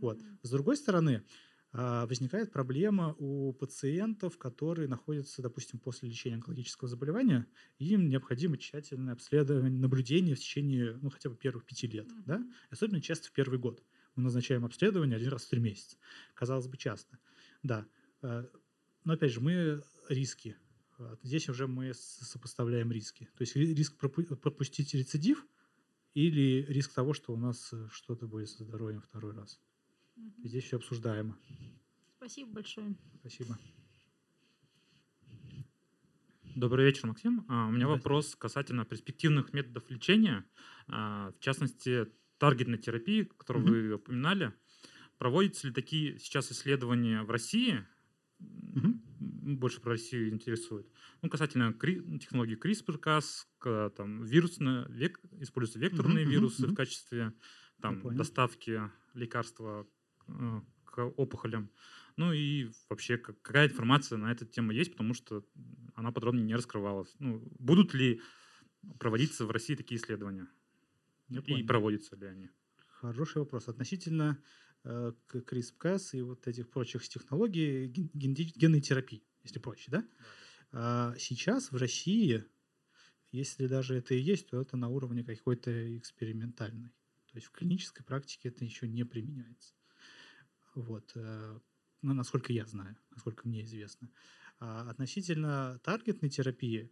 Вот. С другой стороны, а, возникает проблема у пациентов, которые находятся, допустим, после лечения онкологического заболевания, им необходимо тщательное обследование, наблюдение в течение, ну, хотя бы первых пяти лет, mm-hmm. да? особенно часто в первый год. Мы назначаем обследование один раз в три месяца. Казалось бы, часто. Да. А, но, опять же, мы риски. Здесь уже мы сопоставляем риски. То есть риск пропустить рецидив или риск того, что у нас э, что-то будет со здоровьем второй раз. Здесь все обсуждаемо. Спасибо большое. Спасибо. Добрый вечер, Максим. А, у меня вопрос касательно перспективных методов лечения, а, в частности, таргетной терапии, которую угу. вы упоминали. Проводятся ли такие сейчас исследования в России? Угу. Больше про Россию интересует. Ну, касательно кри- технологии CRISPR-Cas, когда там вирусные, век, используются векторные угу, вирусы угу. в качестве там, доставки лекарства Э, к опухолям. Ну и вообще, какая информация на эту тему есть, потому что она подробно не раскрывалась. Ну, будут ли проводиться в России такие исследования? Я и проводятся ли они? Хороший вопрос. Относительно э, CRISPR-Cas и вот этих прочих технологий ген, генной терапии, если проще, да? да. А сейчас в России, если даже это и есть, то это на уровне какой-то экспериментальной. То есть в клинической практике это еще не применяется. Вот. Э, ну, насколько я знаю, насколько мне известно. А относительно таргетной терапии,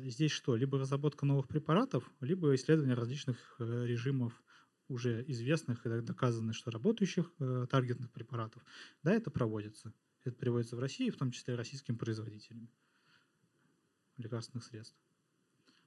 здесь что? Либо разработка новых препаратов, либо исследование различных э, режимов уже известных и доказанных, что работающих таргетных препаратов. Да, это проводится. Это приводится в России, в том числе российским производителями лекарственных средств.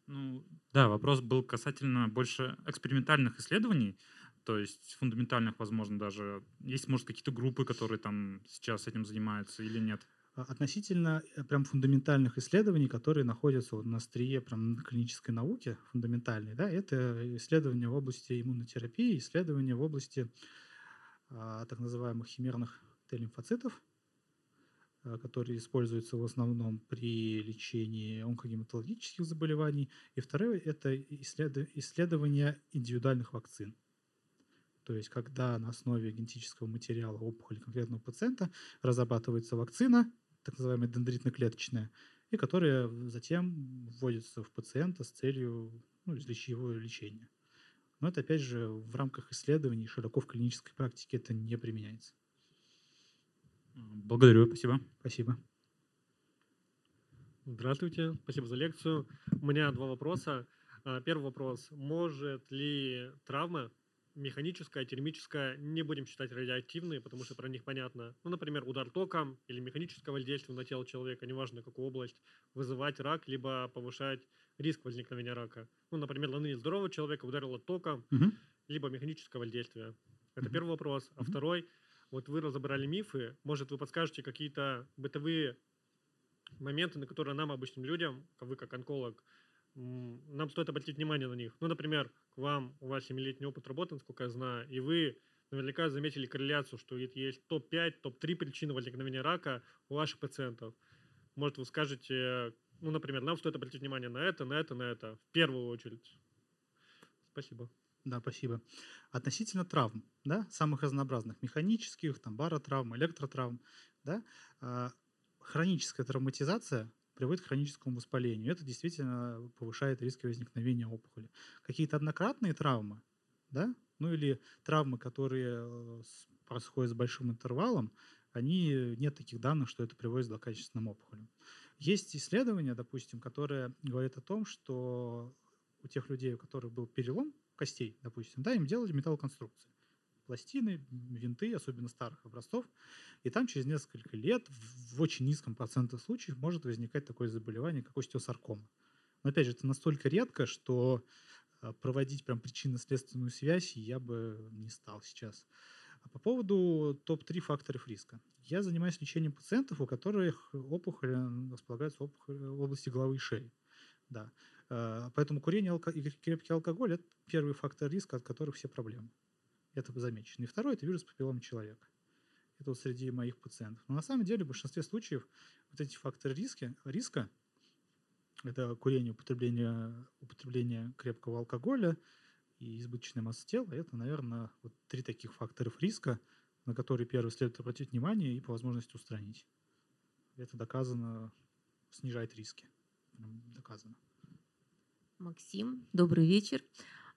Ну, да, вопрос был касательно больше экспериментальных исследований то есть фундаментальных, возможно, даже. Есть, может, какие-то группы, которые там сейчас этим занимаются или нет? А, относительно э, прям фундаментальных исследований, которые находятся вот на острие прям клинической науки, фундаментальные, да, это исследования в области иммунотерапии, исследования в области а, так называемых химерных Т-лимфоцитов, а, которые используются в основном при лечении онкогематологических заболеваний. И второе – это исследование индивидуальных вакцин. То есть, когда на основе генетического материала опухоли конкретного пациента разрабатывается вакцина, так называемая дендритно-клеточная, и которая затем вводится в пациента с целью ну, его лечения. Но это, опять же, в рамках исследований широко в клинической практике это не применяется. Благодарю, спасибо. Спасибо. Здравствуйте, спасибо за лекцию. У меня два вопроса. А, первый вопрос. Может ли травма механическая, термическая, не будем считать радиоактивные, потому что про них понятно. Ну, например, удар током или механическое воздействие на тело человека, неважно какую область, вызывать рак, либо повышать риск возникновения рака. Ну, например, на ныне здорового человека ударило током, угу. либо механическое воздействие. Это угу. первый вопрос. А угу. второй, вот вы разобрали мифы, может, вы подскажете какие-то бытовые моменты, на которые нам, обычным людям, вы как онколог, нам стоит обратить внимание на них. Ну, например, к вам, у вас 7-летний опыт работы, насколько я знаю, и вы наверняка заметили корреляцию, что есть топ-5, топ-3 причины возникновения рака у ваших пациентов. Может, вы скажете, ну, например, нам стоит обратить внимание на это, на это, на это, в первую очередь. Спасибо. Да, спасибо. Относительно травм, да, самых разнообразных, механических, там, баротравм, электротравм, да, а, хроническая травматизация приводит к хроническому воспалению. Это действительно повышает риски возникновения опухоли. Какие-то однократные травмы, да, ну или травмы, которые э, происходят с большим интервалом, они, нет таких данных, что это приводит к злокачественным опухолям. Есть исследования, допустим, которые говорят о том, что у тех людей, у которых был перелом костей, допустим, да, им делали металлоконструкции пластины, винты, особенно старых образцов. И там через несколько лет в очень низком проценте случаев может возникать такое заболевание, как остеосаркома. Но опять же, это настолько редко, что э, проводить прям причинно-следственную связь я бы не стал сейчас. А по поводу топ-3 факторов риска. Я занимаюсь лечением пациентов, у которых опухоль располагается опухоль в области головы и шеи. Да. Э, поэтому курение и крепкий алкоголь – это первый фактор риска, от которых все проблемы. Это замечено. И второй – это вирус папиллома человека. Это вот среди моих пациентов. Но на самом деле в большинстве случаев вот эти факторы риска, риска это курение, употребление, употребление крепкого алкоголя и избыточная масса тела. Это, наверное, вот три таких факторов риска, на которые первый следует обратить внимание и по возможности устранить. Это доказано, снижает риски. Доказано. Максим, добрый вечер.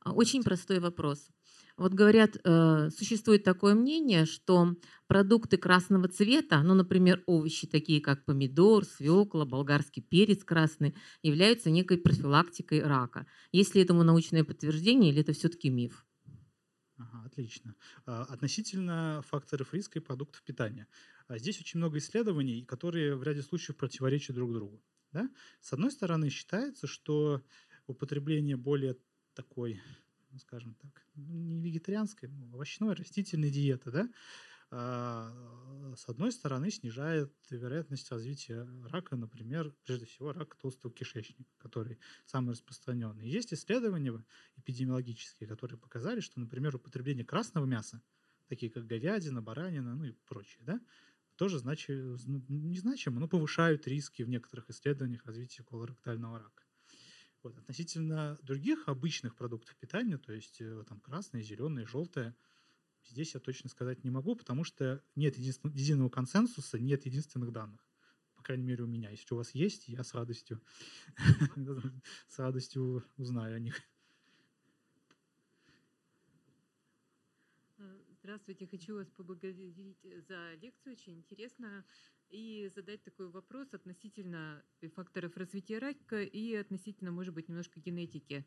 А, Очень простой вопрос. Вот говорят, э, существует такое мнение, что продукты красного цвета, ну, например, овощи такие как помидор, свекла, болгарский перец красный, являются некой профилактикой рака. Есть ли этому научное подтверждение или это все-таки миф? Ага, отлично. А, Относительно факторов риска и продуктов питания. А Здесь очень много исследований, которые в ряде случаев противоречат друг другу. Да? С одной стороны, считается, что употребление более такой, ну, скажем так, не вегетарианской, ну, овощной, растительной диеты, да, а, с одной стороны, снижает вероятность развития рака, например, прежде всего рака толстого кишечника, который самый распространенный. Есть исследования эпидемиологические, которые показали, что, например, употребление красного мяса, такие как говядина, баранина, ну и прочее, да, тоже значи, зн- незначимо, но повышают риски в некоторых исследованиях развития колоректального рака. Вот. Относительно других обычных продуктов питания, то есть э, там красные, зеленые, желтые, здесь я точно сказать не могу, потому что нет единого консенсуса, нет единственных данных. По крайней мере, у меня. Если у вас есть, я с радостью, с радостью узнаю о них. Э, Здравствуйте, хочу вас поблагодарить э, за лекцию, очень интересно, и задать такой вопрос относительно э, факторов развития рака и относительно, может быть, немножко генетики.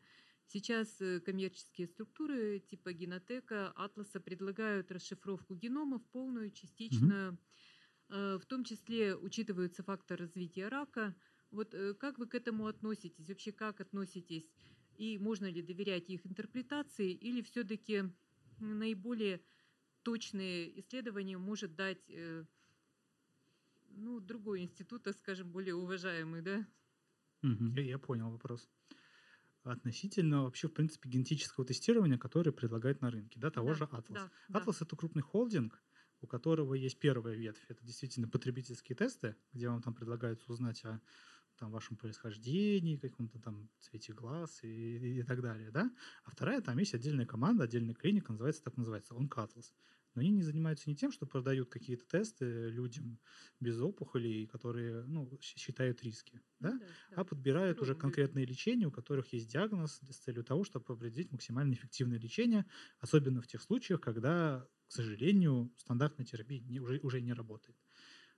Сейчас э, коммерческие структуры типа Генотека, Атласа предлагают расшифровку геномов полную, частичную, в том числе учитываются факторы развития рака. Вот как вы к этому относитесь? Вообще как относитесь? И можно ли доверять их интерпретации? Или все-таки наиболее точные исследования может дать э, ну, другой институт, так скажем, более уважаемый, да? Я, я понял вопрос. Относительно вообще, в принципе, генетического тестирования, которое предлагает на рынке, да, того Да, же Atlas. да, да. Atlas это крупный холдинг, у которого есть первая ветвь. Это действительно потребительские тесты, где вам там предлагается узнать о там, вашем происхождении, каком-то там цвете глаз и, и- так далее, да. А вторая, там есть отдельная команда, отдельная клиника, называется так называется, OnCatlas. Но они не занимаются не тем, что продают какие-то тесты людям без опухолей, которые ну, считают риски, да? да, а подбирают уже Пробуют. конкретные лечения, у которых есть диагноз с целью того, чтобы определить максимально эффективное лечение, особенно в тех случаях, когда, к сожалению, стандартная терапия не- уже, уже не работает.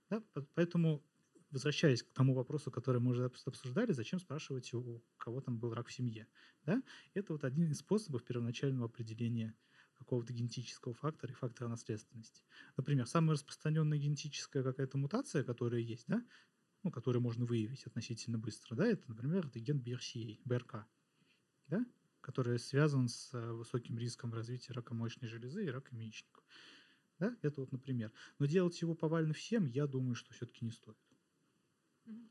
Да? по- Поэтому, возвращаясь к тому вопросу, который мы уже обс- обсуждали, зачем спрашивать, у кого там был рак в семье? Да? Это вот один из способов первоначального определения какого-то генетического фактора и фактора наследственности. Например, самая распространенная генетическая какая-то мутация, которая есть, да, ну, который можно выявить относительно быстро, да, это, например, это ген BRCA, БРК, да, который связан с э, высоким риском развития рака молочной железы и рака яичников. Да, это вот, например. Но делать его повально всем, я думаю, что все-таки не стоит.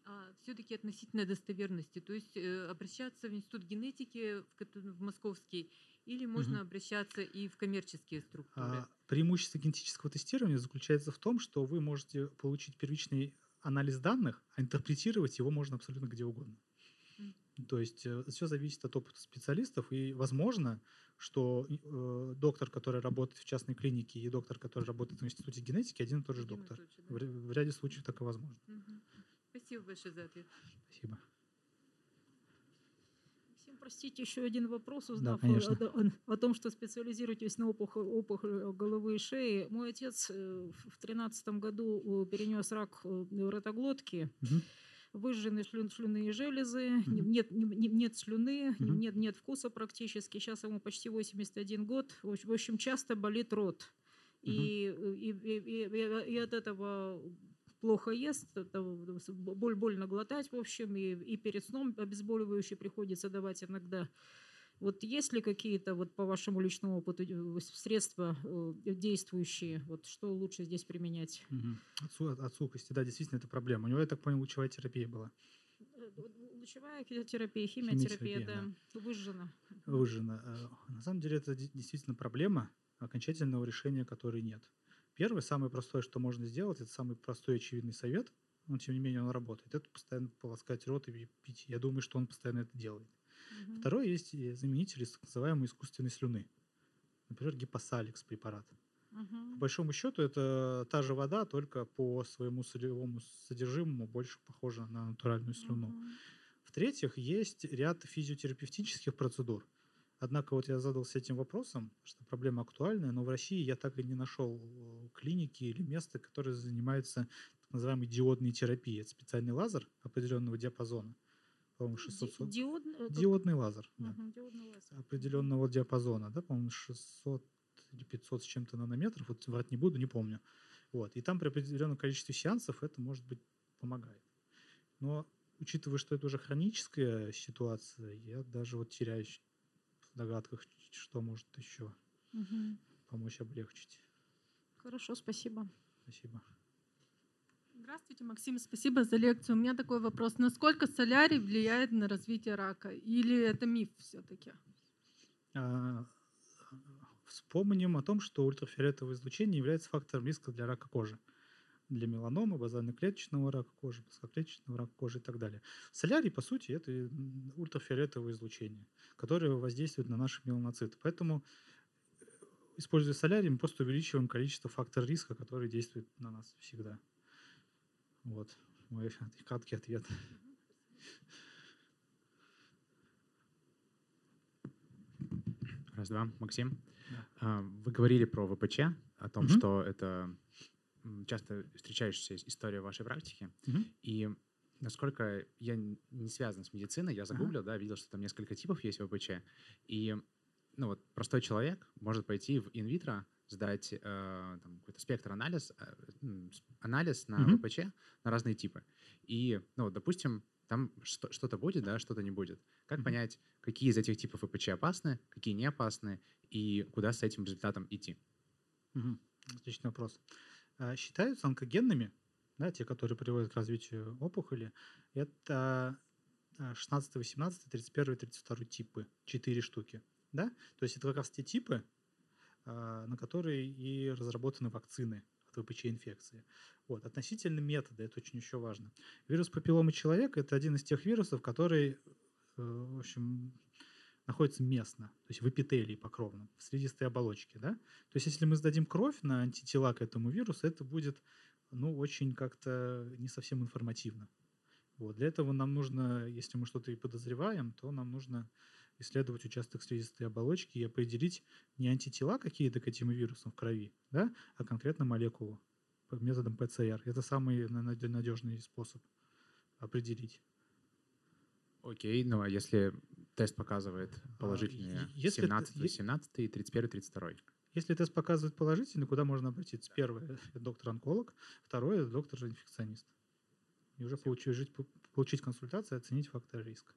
А все-таки относительно достоверности, то есть э, обращаться в институт генетики в, московский или можно Мгм. обращаться и в коммерческие структуры? А, преимущество генетического тестирования заключается в том, что вы можете получить первичный анализ данных, а интерпретировать его можно абсолютно где угодно. То есть все зависит от опыта специалистов, и возможно, что э, доктор, который работает в частной клинике, и доктор, который работает в институте генетики, один и тот же и доктор. В, в ряде случаев такое возможно. Мгм. Спасибо большое за ответ. Спасибо. Всем простите, еще один вопрос, узнав о, конечно. о- о том, что специализируетесь на опухоль, опухоль головы и шеи. Мой отец э, в тринадцатом году э, перенес рак э, ротоглотки, Мгм. выжжены шлю- слюнные железы, Мгм. нет, не- не- нет слюны, Мгм. нет, нет вкуса практически. Сейчас ему почти 81 год. В общем- часто болит рот. Э, и, и, и- и- и от этого плохо ест, с- боль больно глотать, в общем, и, и перед сном обезболивающие приходится давать иногда. Вот есть ли какие-то, вот по вашему личному опыту, э, средства э, действующие? Вот что лучше здесь применять? Мгм. От, от сухости, да, действительно, это проблема. У него, я так понял, лучевая терапия была. Э, Лучевая терапия, химиотерапия, Химиотерапия, да, выжжена. выжжена. Э, На самом деле это де- действительно проблема, окончательного решения которой нет. Первое, самое простое, что можно сделать, это самый простой очевидный совет, но тем не менее он работает. Это постоянно полоскать рот и пить. Я думаю, что он постоянно это делает. Мгм. Второе, есть и заменитель из так называемой искусственной слюны. Например, гипосаликс препарат. По Мгм. большому счету это та же вода, только по своему солевому содержимому больше похожа на натуральную слюну. Мгм. В-третьих, есть ряд физиотерапевтических процедур. Однако вот я задался этим вопросом, что проблема актуальная, но в России я так и не нашел э, клиники или места, которые занимаются так называемой диодной терапией. Это специальный лазер определенного диапазона, по-моему, 600... Ди- диод- э, Диодный лазер, да, Мгм, диодный лазер. определенного диапазона, да, по-моему, 600 или 500 с чем-то нанометров, вот врать не буду, не помню. Вот. И там при определенном количестве сеансов это, может быть, помогает. Но учитывая, что это уже хроническая ситуация, я даже вот теряюсь догадках, что может еще Мгм. помочь облегчить. Хорошо, спасибо. Спасибо. Здравствуйте, Максим, спасибо за лекцию. У меня такой вопрос. Насколько солярий влияет на развитие рака? Или это миф все-таки? А, Вспомним о том, что ультрафиолетовое излучение является фактором риска для рака кожи. Для меланомы, базально-клеточного рака кожи, плоскоклеточного рака кожи и так далее. Солярий, по сути, это ультрафиолетовое излучение, которое воздействует на наши меланоциты. Поэтому, э, используя солярий, мы просто увеличиваем количество факторов риска, который действует на нас всегда. Вот мой краткий ответ. Раз, два. Максим, Да. а, вы говорили про ВПЧ, о том, Мгм. что это часто встречающаяся история в вашей практике. Мгм. И насколько я не связан с медициной, я загуглил, да, видел, что там несколько типов есть ВПЧ. И ну вот простой человек может пойти в инвитро, сдать э, там, какой-то спектр анализ, э, анализ на Мгм. ВПЧ на разные типы. И, ну, вот, допустим, там что- что-то будет, да, что-то не будет. Как Мгм. понять, какие из этих типов ВПЧ опасны, какие не опасны, и куда с этим результатом идти? Мгм. Отличный вопрос. А, Считаются онкогенными, да, те, которые приводят к развитию опухоли, это а, 16, 18, 31, 32 типы, 4 штуки. Да? То есть это как раз те типы, а, на которые и разработаны вакцины от ВПЧ-инфекции. Вот. Относительно метода, это очень еще важно. Вирус папилломы человека – это один из тех вирусов, который, э, в общем, находится местно, то есть в эпителии покровном, в слизистой оболочке. Да? То есть если мы сдадим кровь на антитела к этому вирусу, это будет ну, очень как-то не совсем информативно. Вот. Для этого нам нужно, если мы что-то и подозреваем, то нам нужно исследовать участок слизистой оболочки и определить не антитела какие-то к этим вирусам в крови, да, а конкретно молекулу методом ПЦР. Это самый на- наде- надежный способ определить. Окей, ну а если тест показывает А, положительные если т- 17, е- 17, 31, 32? Если тест показывает положительный, куда можно обратиться? Первое – это доктор-онколог, второе – это доктор-инфекционист. И уже получить, получить консультацию и оценить факторы риска.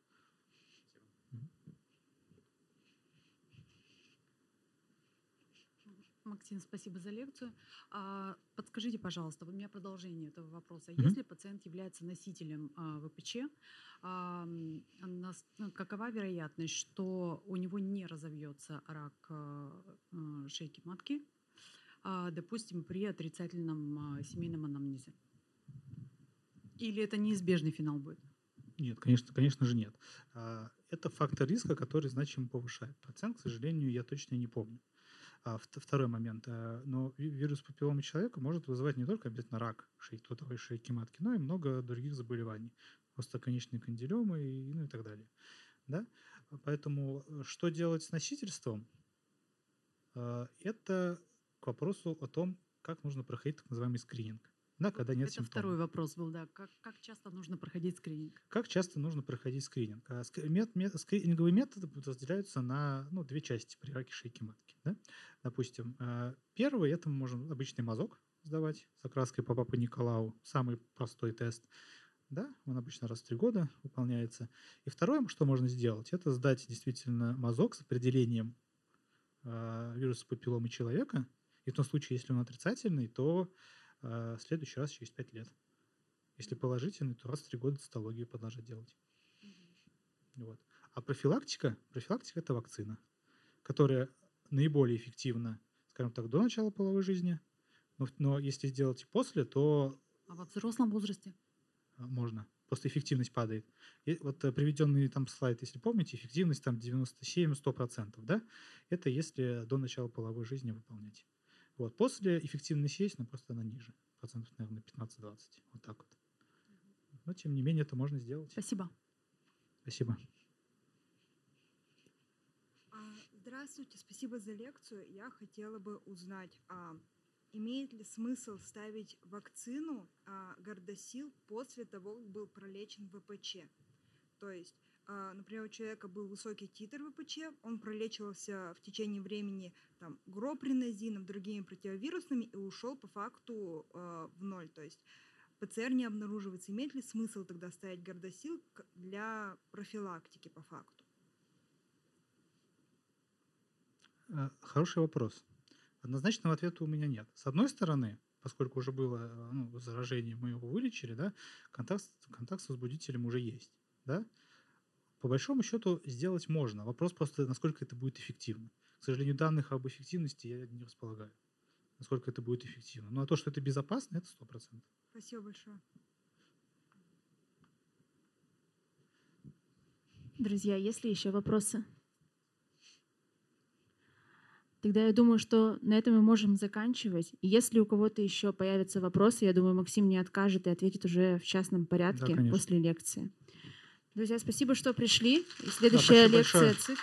Максим, спасибо за лекцию. А, Подскажите, пожалуйста, у меня продолжение этого вопроса. Мгм. Если пациент является носителем а, ВПЧ, а, нас- ну, какова вероятность, что у него не разовьется рак а, а, шейки матки, а, допустим, при отрицательном а, семейном анамнезе? Или это неизбежный финал будет? Нет, конечно, конечно же нет. Это фактор риска, который значимо повышает. Процент, к сожалению, я точно не помню. А, вт- Второй момент. а, Но ви- вирус папилломы человека может вызывать не только обязательно рак шейки, тотовой шейки матки, но и много других заболеваний. Остроконечные кандилемы и, ну, и так далее. Да? Поэтому э, что делать с носительством? А, Это к вопросу о том, как нужно проходить так называемый скрининг. Да, когда нет это симптомов. второй вопрос был, да. Как, как часто нужно проходить скрининг? Как часто нужно проходить скрининг? А ск- мет- мет- скрининговые методы разделяются на ну, две части при раке шейки матки. Да? Допустим, э, первый это мы можем обычный мазок сдавать с окраской по папа Николау, самый простой тест. Да, он обычно раз в три года выполняется. И второе, что можно сделать, это сдать действительно мазок с определением э, вируса папилломы человека. И в том случае, если он отрицательный, то в следующий раз через пять лет. Если положительный, то раз в три года цитологию продолжать делать. Вот. А профилактика, профилактика – это вакцина, которая наиболее эффективна, скажем так, до начала половой жизни. Но, но если сделать и после, то А во взрослом возрасте? а, можно. Просто эффективность падает. И вот э, приведенный там слайд, если помните, эффективность там 97-100%, да? Это если до начала половой жизни выполнять. Вот. После эффективность есть, но просто она ниже. Процентов, наверное, 15-20. Вот так вот. Но, тем не менее, это можно сделать. Спасибо. Спасибо. А, Здравствуйте, спасибо за лекцию. Я хотела бы узнать, а имеет ли смысл ставить вакцину а, Гордосил после того, как был пролечен ВПЧ? То есть, например, у человека был высокий титр ВПЧ, он пролечивался в течение времени там, гропринозином, другими противовирусными и ушел по факту а, в ноль. То есть ПЦР не обнаруживается. Имеет ли смысл тогда ставить Гордосил для профилактики по факту? Э, Хороший вопрос. Однозначного ответа у меня нет. С одной стороны, поскольку уже было э, ну, заражение, мы его вылечили, да, контакт, контакт с возбудителем уже есть. Да? По большому счету сделать можно. Вопрос просто, насколько это будет эффективно. К сожалению, данных об эффективности я не располагаю. Насколько это будет эффективно. Ну а то, что это безопасно, это 100%. Спасибо большое. Друзья, есть ли еще вопросы? Тогда я думаю, что на этом мы можем заканчивать. И если у кого-то еще появятся вопросы, я думаю, Максим не откажет и ответит уже в частном порядке конечно. после лекции. Друзья, спасибо, что пришли. И следующая спасибо лекция большое. ЦИК.